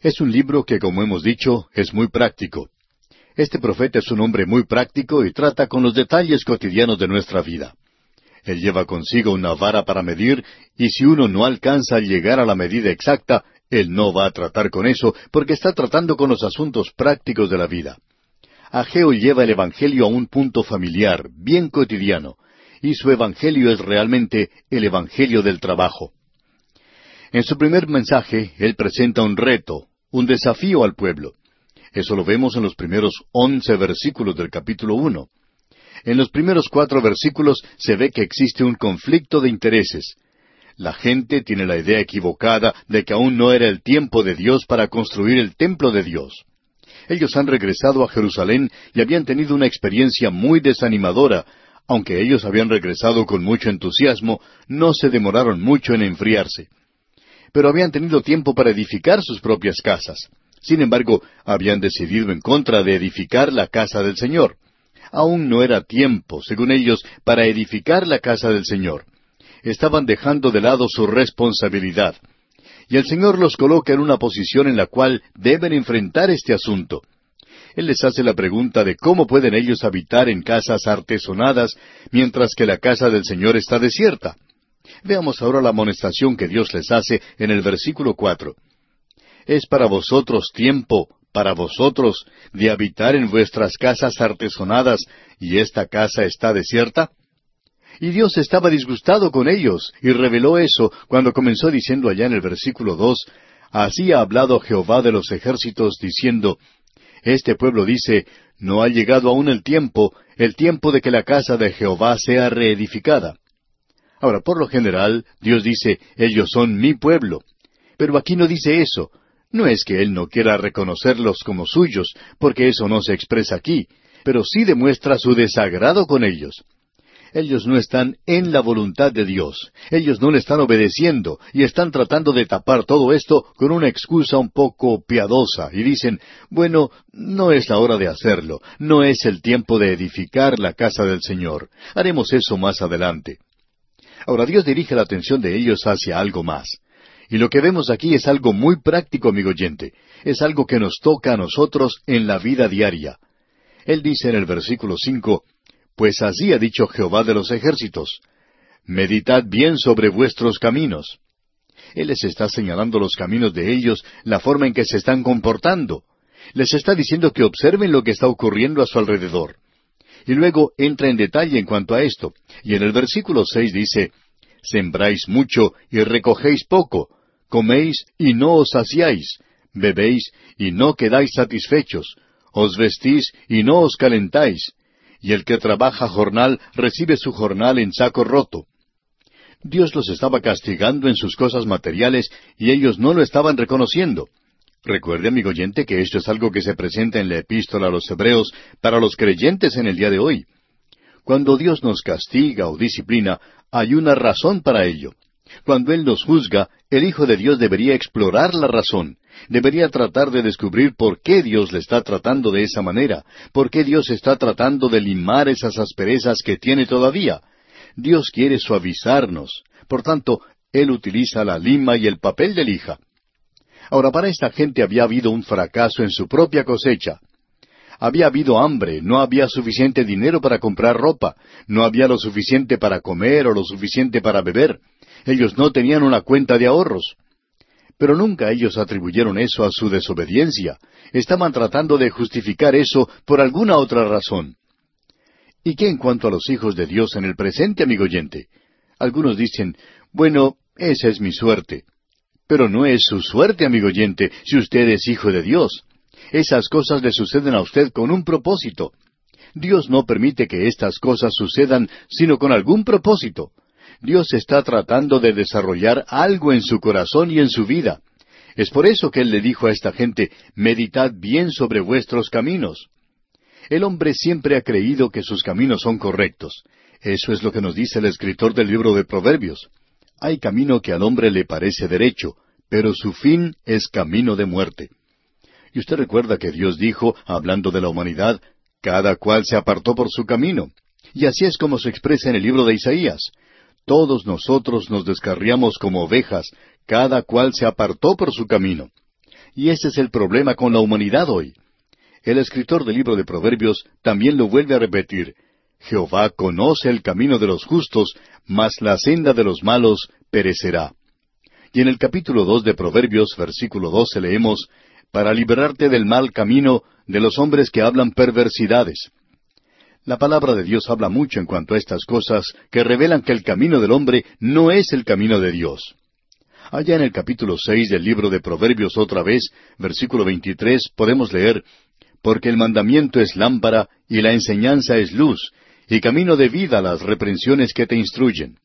Es un libro que, como hemos dicho, es muy práctico. Este profeta es un hombre muy práctico y trata con los detalles cotidianos de nuestra vida. Él lleva consigo una vara para medir, y si uno no alcanza a llegar a la medida exacta, él no va a tratar con eso, porque está tratando con los asuntos prácticos de la vida. Ageo lleva el Evangelio a un punto familiar, bien cotidiano, y su Evangelio es realmente el Evangelio del trabajo. En su primer mensaje, él presenta un reto, un desafío al pueblo. Eso lo vemos en los primeros once versículos del capítulo uno. En los primeros cuatro versículos se ve que existe un conflicto de intereses. La gente tiene la idea equivocada de que aún no era el tiempo de Dios para construir el templo de Dios. Ellos han regresado a Jerusalén y habían tenido una experiencia muy desanimadora aunque ellos habían regresado con mucho entusiasmo, no se demoraron mucho en enfriarse. Pero habían tenido tiempo para edificar sus propias casas. Sin embargo, habían decidido en contra de edificar la casa del Señor. Aún no era tiempo, según ellos, para edificar la casa del Señor. Estaban dejando de lado su responsabilidad. Y el Señor los coloca en una posición en la cual deben enfrentar este asunto. Él les hace la pregunta de cómo pueden ellos habitar en casas artesonadas mientras que la casa del Señor está desierta. Veamos ahora la amonestación que Dios les hace en el versículo cuatro. ¿Es para vosotros tiempo, para vosotros, de habitar en vuestras casas artesonadas y esta casa está desierta? Y Dios estaba disgustado con ellos, y reveló eso cuando comenzó diciendo allá en el versículo dos, Así ha hablado Jehová de los ejércitos, diciendo, este pueblo dice, no ha llegado aún el tiempo, el tiempo de que la casa de Jehová sea reedificada. Ahora, por lo general, Dios dice, ellos son mi pueblo. Pero aquí no dice eso. No es que Él no quiera reconocerlos como suyos, porque eso no se expresa aquí, pero sí demuestra su desagrado con ellos. Ellos no están en la voluntad de Dios. Ellos no le están obedeciendo y están tratando de tapar todo esto con una excusa un poco piadosa y dicen, bueno, no es la hora de hacerlo, no es el tiempo de edificar la casa del Señor. Haremos eso más adelante. Ahora Dios dirige la atención de ellos hacia algo más. Y lo que vemos aquí es algo muy práctico, amigo oyente. Es algo que nos toca a nosotros en la vida diaria. Él dice en el versículo cinco, pues así ha dicho Jehová de los ejércitos, meditad bien sobre vuestros caminos. Él les está señalando los caminos de ellos, la forma en que se están comportando. Les está diciendo que observen lo que está ocurriendo a su alrededor. Y luego entra en detalle en cuanto a esto. Y en el versículo seis dice, Sembráis mucho y recogéis poco, coméis y no os saciáis, bebéis y no quedáis satisfechos, os vestís y no os calentáis, y el que trabaja jornal recibe su jornal en saco roto. Dios los estaba castigando en sus cosas materiales y ellos no lo estaban reconociendo. Recuerde, amigo oyente, que esto es algo que se presenta en la epístola a los Hebreos para los creyentes en el día de hoy. Cuando Dios nos castiga o disciplina, hay una razón para ello. Cuando Él nos juzga, el Hijo de Dios debería explorar la razón, debería tratar de descubrir por qué Dios le está tratando de esa manera, por qué Dios está tratando de limar esas asperezas que tiene todavía. Dios quiere suavizarnos. Por tanto, Él utiliza la lima y el papel de lija. Ahora, para esta gente había habido un fracaso en su propia cosecha. Había habido hambre, no había suficiente dinero para comprar ropa, no había lo suficiente para comer o lo suficiente para beber. Ellos no tenían una cuenta de ahorros. Pero nunca ellos atribuyeron eso a su desobediencia. Estaban tratando de justificar eso por alguna otra razón. ¿Y qué en cuanto a los hijos de Dios en el presente, amigo oyente? Algunos dicen, bueno, esa es mi suerte. Pero no es su suerte, amigo oyente, si usted es hijo de Dios. Esas cosas le suceden a usted con un propósito. Dios no permite que estas cosas sucedan sino con algún propósito. Dios está tratando de desarrollar algo en su corazón y en su vida. Es por eso que Él le dijo a esta gente, meditad bien sobre vuestros caminos. El hombre siempre ha creído que sus caminos son correctos. Eso es lo que nos dice el escritor del libro de Proverbios. Hay camino que al hombre le parece derecho, pero su fin es camino de muerte. Y usted recuerda que Dios dijo, hablando de la humanidad, cada cual se apartó por su camino. Y así es como se expresa en el libro de Isaías. Todos nosotros nos descarriamos como ovejas, cada cual se apartó por su camino. Y ese es el problema con la humanidad hoy. El escritor del libro de Proverbios también lo vuelve a repetir. Jehová conoce el camino de los justos, mas la senda de los malos perecerá. Y en el capítulo dos de Proverbios, versículo doce, leemos, Para liberarte del mal camino de los hombres que hablan perversidades. La palabra de Dios habla mucho en cuanto a estas cosas que revelan que el camino del hombre no es el camino de Dios. Allá en el capítulo seis del libro de Proverbios otra vez, versículo veintitrés, podemos leer Porque el mandamiento es lámpara y la enseñanza es luz, y camino de vida las reprensiones que te instruyen.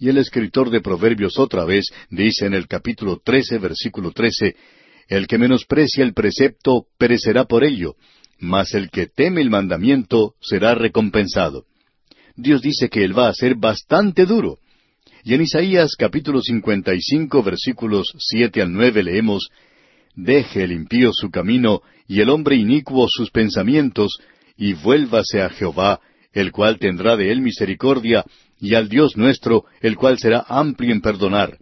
Y el escritor de Proverbios otra vez dice en el capítulo trece, versículo trece, El que menosprecia el precepto perecerá por ello, mas el que teme el mandamiento será recompensado. Dios dice que Él va a ser bastante duro. Y en Isaías capítulo 55 versículos siete al nueve leemos, Deje el impío su camino y el hombre inicuo sus pensamientos, y vuélvase a Jehová, el cual tendrá de él misericordia, y al Dios nuestro, el cual será amplio en perdonar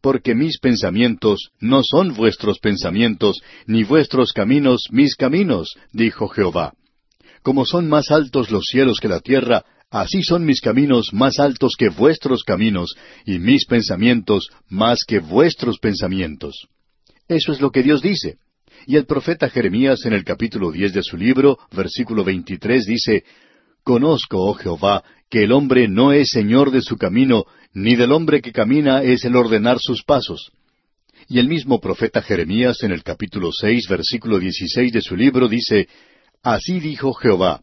porque mis pensamientos no son vuestros pensamientos, ni vuestros caminos mis caminos, dijo Jehová. Como son más altos los cielos que la tierra, así son mis caminos más altos que vuestros caminos, y mis pensamientos más que vuestros pensamientos. Eso es lo que Dios dice. Y el profeta Jeremías en el capítulo diez de su libro, versículo veintitrés, dice, Conozco, oh Jehová, que el hombre no es señor de su camino, ni del hombre que camina es el ordenar sus pasos. Y el mismo profeta Jeremías en el capítulo seis, versículo dieciséis de su libro dice, Así dijo Jehová,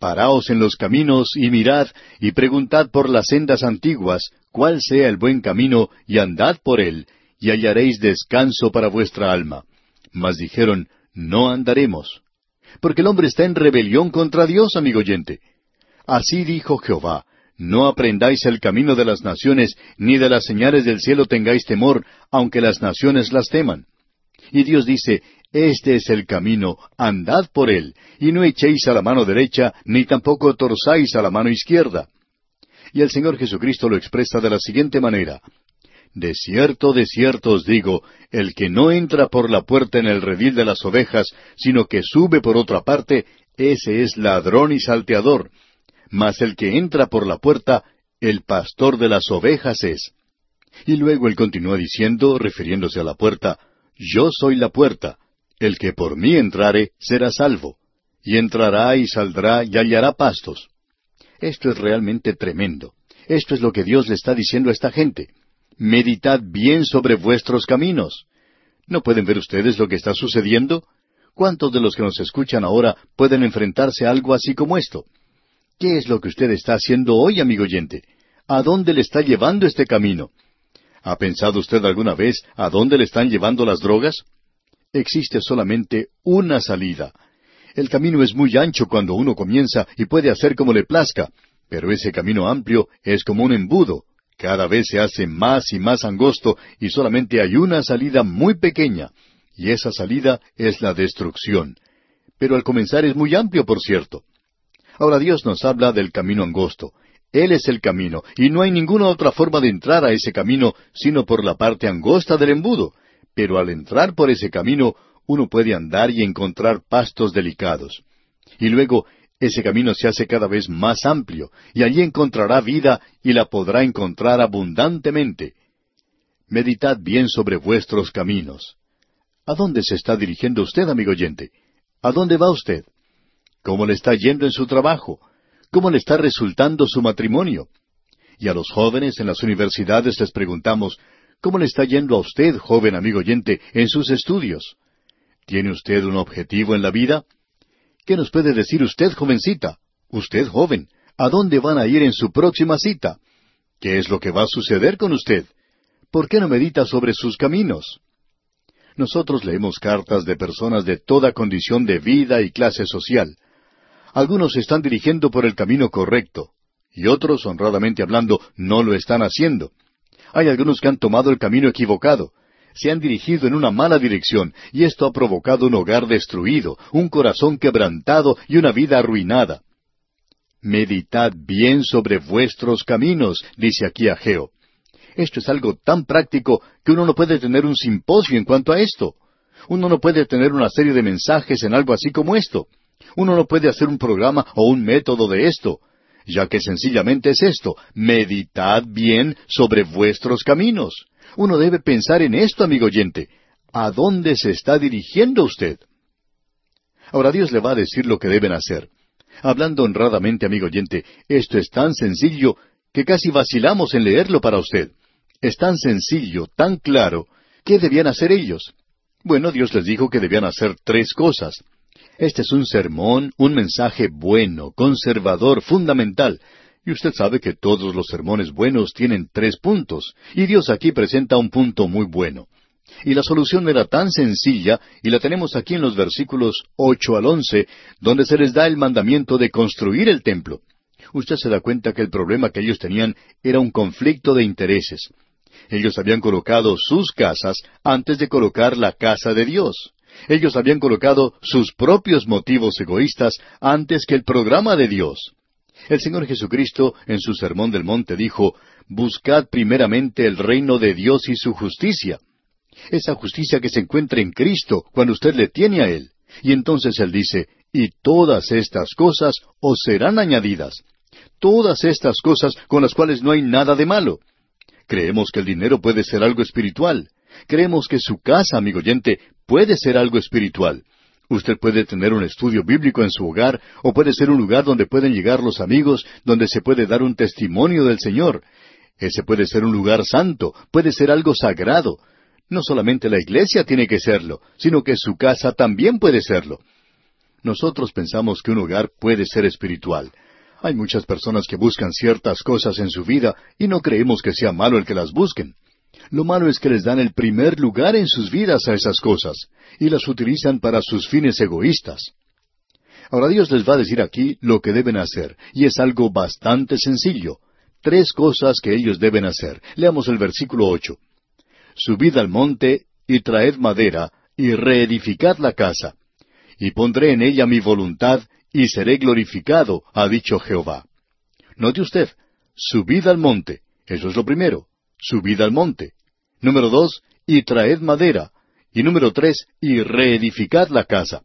Paraos en los caminos y mirad y preguntad por las sendas antiguas cuál sea el buen camino y andad por él y hallaréis descanso para vuestra alma. Mas dijeron, No andaremos. Porque el hombre está en rebelión contra Dios, amigo oyente. Así dijo Jehová, no aprendáis el camino de las naciones, ni de las señales del cielo tengáis temor, aunque las naciones las teman. Y Dios dice, Este es el camino, andad por él, y no echéis a la mano derecha, ni tampoco torzáis a la mano izquierda. Y el Señor Jesucristo lo expresa de la siguiente manera, De cierto, de cierto os digo, el que no entra por la puerta en el redil de las ovejas, sino que sube por otra parte, ese es ladrón y salteador, mas el que entra por la puerta, el pastor de las ovejas es. Y luego él continúa diciendo, refiriéndose a la puerta, Yo soy la puerta, el que por mí entrare será salvo, y entrará y saldrá y hallará pastos. Esto es realmente tremendo. Esto es lo que Dios le está diciendo a esta gente. Meditad bien sobre vuestros caminos. ¿No pueden ver ustedes lo que está sucediendo? ¿Cuántos de los que nos escuchan ahora pueden enfrentarse a algo así como esto? ¿Qué es lo que usted está haciendo hoy, amigo oyente? ¿A dónde le está llevando este camino? ¿Ha pensado usted alguna vez a dónde le están llevando las drogas? Existe solamente una salida. El camino es muy ancho cuando uno comienza y puede hacer como le plazca, pero ese camino amplio es como un embudo. Cada vez se hace más y más angosto y solamente hay una salida muy pequeña, y esa salida es la destrucción. Pero al comenzar es muy amplio, por cierto. Ahora Dios nos habla del camino angosto. Él es el camino, y no hay ninguna otra forma de entrar a ese camino sino por la parte angosta del embudo. Pero al entrar por ese camino, uno puede andar y encontrar pastos delicados. Y luego ese camino se hace cada vez más amplio, y allí encontrará vida y la podrá encontrar abundantemente. Meditad bien sobre vuestros caminos. ¿A dónde se está dirigiendo usted, amigo oyente? ¿A dónde va usted? ¿Cómo le está yendo en su trabajo? ¿Cómo le está resultando su matrimonio? Y a los jóvenes en las universidades les preguntamos, ¿cómo le está yendo a usted, joven amigo oyente, en sus estudios? ¿Tiene usted un objetivo en la vida? ¿Qué nos puede decir usted, jovencita? Usted, joven, ¿a dónde van a ir en su próxima cita? ¿Qué es lo que va a suceder con usted? ¿Por qué no medita sobre sus caminos? Nosotros leemos cartas de personas de toda condición de vida y clase social. Algunos se están dirigiendo por el camino correcto, y otros, honradamente hablando, no lo están haciendo. Hay algunos que han tomado el camino equivocado, se han dirigido en una mala dirección, y esto ha provocado un hogar destruido, un corazón quebrantado y una vida arruinada. Meditad bien sobre vuestros caminos, dice aquí Ageo. Esto es algo tan práctico que uno no puede tener un simposio en cuanto a esto. Uno no puede tener una serie de mensajes en algo así como esto. Uno no puede hacer un programa o un método de esto, ya que sencillamente es esto, meditad bien sobre vuestros caminos. Uno debe pensar en esto, amigo oyente. ¿A dónde se está dirigiendo usted? Ahora Dios le va a decir lo que deben hacer. Hablando honradamente, amigo oyente, esto es tan sencillo que casi vacilamos en leerlo para usted. Es tan sencillo, tan claro. ¿Qué debían hacer ellos? Bueno, Dios les dijo que debían hacer tres cosas. Este es un sermón, un mensaje bueno, conservador, fundamental, y usted sabe que todos los sermones buenos tienen tres puntos, y Dios aquí presenta un punto muy bueno. Y la solución era tan sencilla, y la tenemos aquí en los versículos ocho al once, donde se les da el mandamiento de construir el templo. Usted se da cuenta que el problema que ellos tenían era un conflicto de intereses. Ellos habían colocado sus casas antes de colocar la casa de Dios. Ellos habían colocado sus propios motivos egoístas antes que el programa de Dios. El Señor Jesucristo en su Sermón del Monte dijo, Buscad primeramente el reino de Dios y su justicia. Esa justicia que se encuentra en Cristo cuando usted le tiene a Él. Y entonces Él dice, y todas estas cosas os serán añadidas. Todas estas cosas con las cuales no hay nada de malo. Creemos que el dinero puede ser algo espiritual. Creemos que su casa, amigo oyente, puede ser algo espiritual. Usted puede tener un estudio bíblico en su hogar o puede ser un lugar donde pueden llegar los amigos, donde se puede dar un testimonio del Señor. Ese puede ser un lugar santo, puede ser algo sagrado. No solamente la iglesia tiene que serlo, sino que su casa también puede serlo. Nosotros pensamos que un hogar puede ser espiritual. Hay muchas personas que buscan ciertas cosas en su vida y no creemos que sea malo el que las busquen. Lo malo es que les dan el primer lugar en sus vidas a esas cosas y las utilizan para sus fines egoístas. Ahora Dios les va a decir aquí lo que deben hacer, y es algo bastante sencillo. Tres cosas que ellos deben hacer. Leamos el versículo ocho. Subid al monte y traed madera y reedificad la casa. Y pondré en ella mi voluntad y seré glorificado, ha dicho Jehová. Note usted, subid al monte. Eso es lo primero subid al monte. Número dos, y traed madera. Y número tres, y reedificad la casa.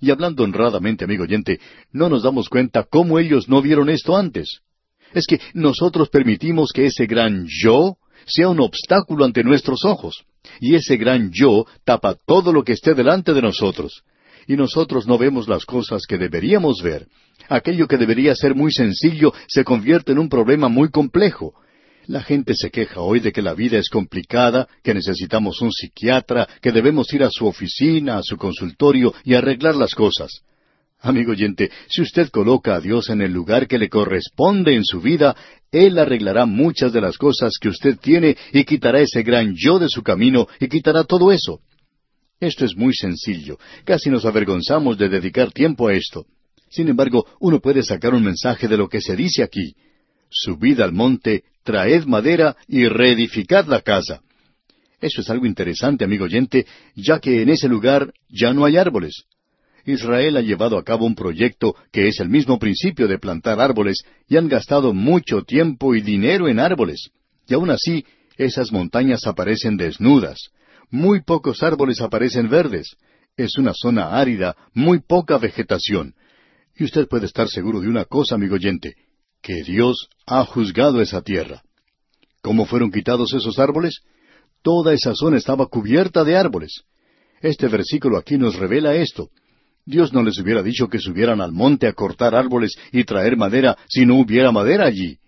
Y hablando honradamente, amigo oyente, no nos damos cuenta cómo ellos no vieron esto antes. Es que nosotros permitimos que ese gran yo sea un obstáculo ante nuestros ojos. Y ese gran yo tapa todo lo que esté delante de nosotros. Y nosotros no vemos las cosas que deberíamos ver. Aquello que debería ser muy sencillo se convierte en un problema muy complejo La gente se queja hoy de que la vida es complicada, que necesitamos un psiquiatra, que debemos ir a su oficina, a su consultorio y arreglar las cosas. Amigo oyente, si usted coloca a Dios en el lugar que le corresponde en su vida, Él arreglará muchas de las cosas que usted tiene y quitará ese gran yo de su camino y quitará todo eso. Esto es muy sencillo. Casi nos avergonzamos de dedicar tiempo a esto. Sin embargo, uno puede sacar un mensaje de lo que se dice aquí. Subid al monte, traed madera y reedificad la casa. Eso es algo interesante, amigo oyente, ya que en ese lugar ya no hay árboles. Israel ha llevado a cabo un proyecto que es el mismo principio de plantar árboles y han gastado mucho tiempo y dinero en árboles. Y aún así, esas montañas aparecen desnudas. Muy pocos árboles aparecen verdes. Es una zona árida, muy poca vegetación. Y usted puede estar seguro de una cosa, amigo oyente, que Dios ha juzgado esa tierra. ¿Cómo fueron quitados esos árboles? Toda esa zona estaba cubierta de árboles. Este versículo aquí nos revela esto. Dios no les hubiera dicho que subieran al monte a cortar árboles y traer madera si no hubiera madera allí.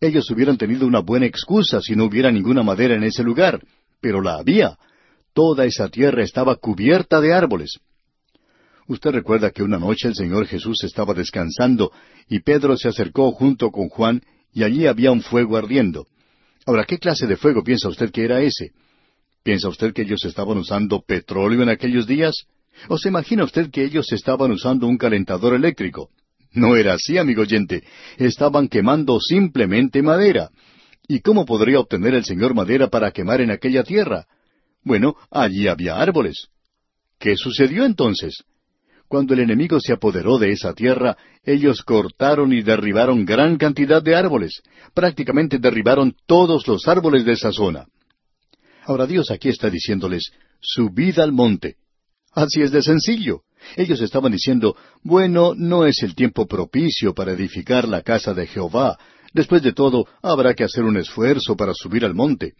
Ellos hubieran tenido una buena excusa si no hubiera ninguna madera en ese lugar, pero la había. Toda esa tierra estaba cubierta de árboles. Usted recuerda que una noche el Señor Jesús estaba descansando y Pedro se acercó junto con Juan y allí había un fuego ardiendo. Ahora, ¿qué clase de fuego piensa usted que era ese? ¿Piensa usted que ellos estaban usando petróleo en aquellos días? ¿O se imagina usted que ellos estaban usando un calentador eléctrico? No era así, amigo oyente. Estaban quemando simplemente madera. ¿Y cómo podría obtener el Señor madera para quemar en aquella tierra? Bueno, allí había árboles. ¿Qué sucedió entonces? Cuando el enemigo se apoderó de esa tierra, ellos cortaron y derribaron gran cantidad de árboles. Prácticamente derribaron todos los árboles de esa zona. Ahora Dios aquí está diciéndoles, subid al monte, Así es de sencillo. Ellos estaban diciendo, bueno, no es el tiempo propicio para edificar la casa de Jehová. Después de todo, habrá que hacer un esfuerzo para subir al monte.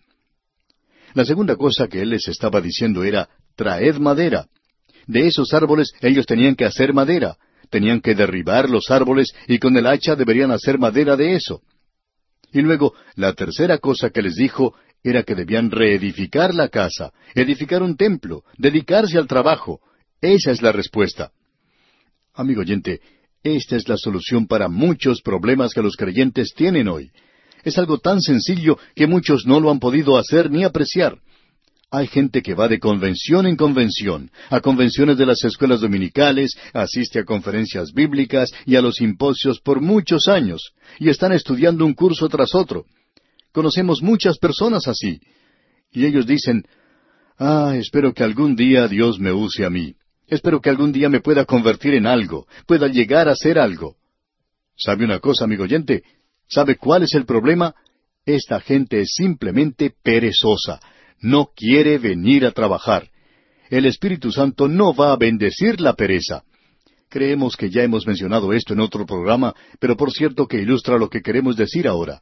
La segunda cosa que él les estaba diciendo era, traed madera. De esos árboles ellos tenían que hacer madera. Tenían que derribar los árboles y con el hacha deberían hacer madera de eso. Y luego, la tercera cosa que les dijo era que debían reedificar la casa, edificar un templo, dedicarse al trabajo. Esa es la respuesta. Amigo oyente, esta es la solución para muchos problemas que los creyentes tienen hoy. Es algo tan sencillo que muchos no lo han podido hacer ni apreciar. Hay gente que va de convención en convención, a convenciones de las escuelas dominicales, asiste a conferencias bíblicas y a los simposios por muchos años, y están estudiando un curso tras otro. Conocemos muchas personas así. Y ellos dicen, ah, espero que algún día Dios me use a mí. Espero que algún día me pueda convertir en algo, pueda llegar a ser algo. ¿Sabe una cosa, amigo oyente? ¿Sabe cuál es el problema? Esta gente es simplemente perezosa. No quiere venir a trabajar. El Espíritu Santo no va a bendecir la pereza. Creemos que ya hemos mencionado esto en otro programa, pero por cierto que ilustra lo que queremos decir ahora.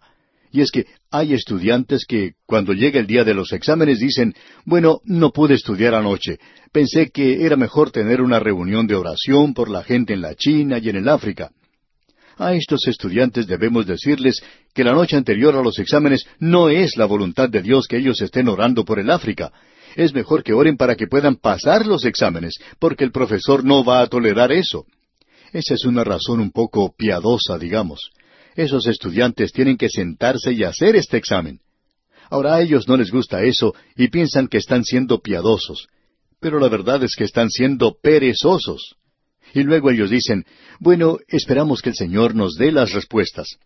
Y es que hay estudiantes que cuando llega el día de los exámenes dicen, bueno, no pude estudiar anoche. Pensé que era mejor tener una reunión de oración por la gente en la China y en el África. A estos estudiantes debemos decirles que la noche anterior a los exámenes no es la voluntad de Dios que ellos estén orando por el África. Es mejor que oren para que puedan pasar los exámenes, porque el profesor no va a tolerar eso. Esa es una razón un poco piadosa, digamos. Esos estudiantes tienen que sentarse y hacer este examen. Ahora a ellos no les gusta eso y piensan que están siendo piadosos, pero la verdad es que están siendo perezosos. Y luego ellos dicen, bueno, esperamos que el Señor nos dé las respuestas.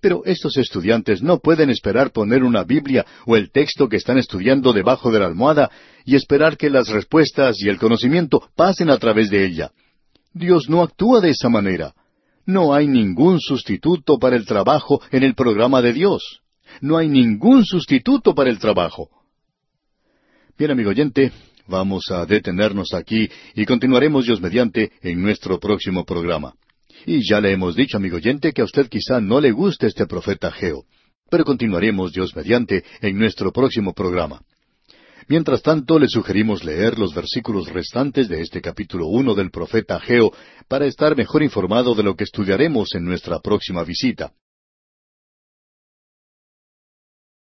Pero estos estudiantes no pueden esperar poner una Biblia o el texto que están estudiando debajo de la almohada y esperar que las respuestas y el conocimiento pasen a través de ella. Dios no actúa de esa manera. No hay ningún sustituto para el trabajo en el programa de Dios. No hay ningún sustituto para el trabajo. Bien, amigo oyente, vamos a detenernos aquí y continuaremos Dios mediante en nuestro próximo programa. Y ya le hemos dicho, amigo oyente, que a usted quizá no le guste este profeta Geo, pero continuaremos Dios mediante en nuestro próximo programa. Mientras tanto, le sugerimos leer los versículos restantes de este capítulo uno del profeta Geo para estar mejor informado de lo que estudiaremos en nuestra próxima visita.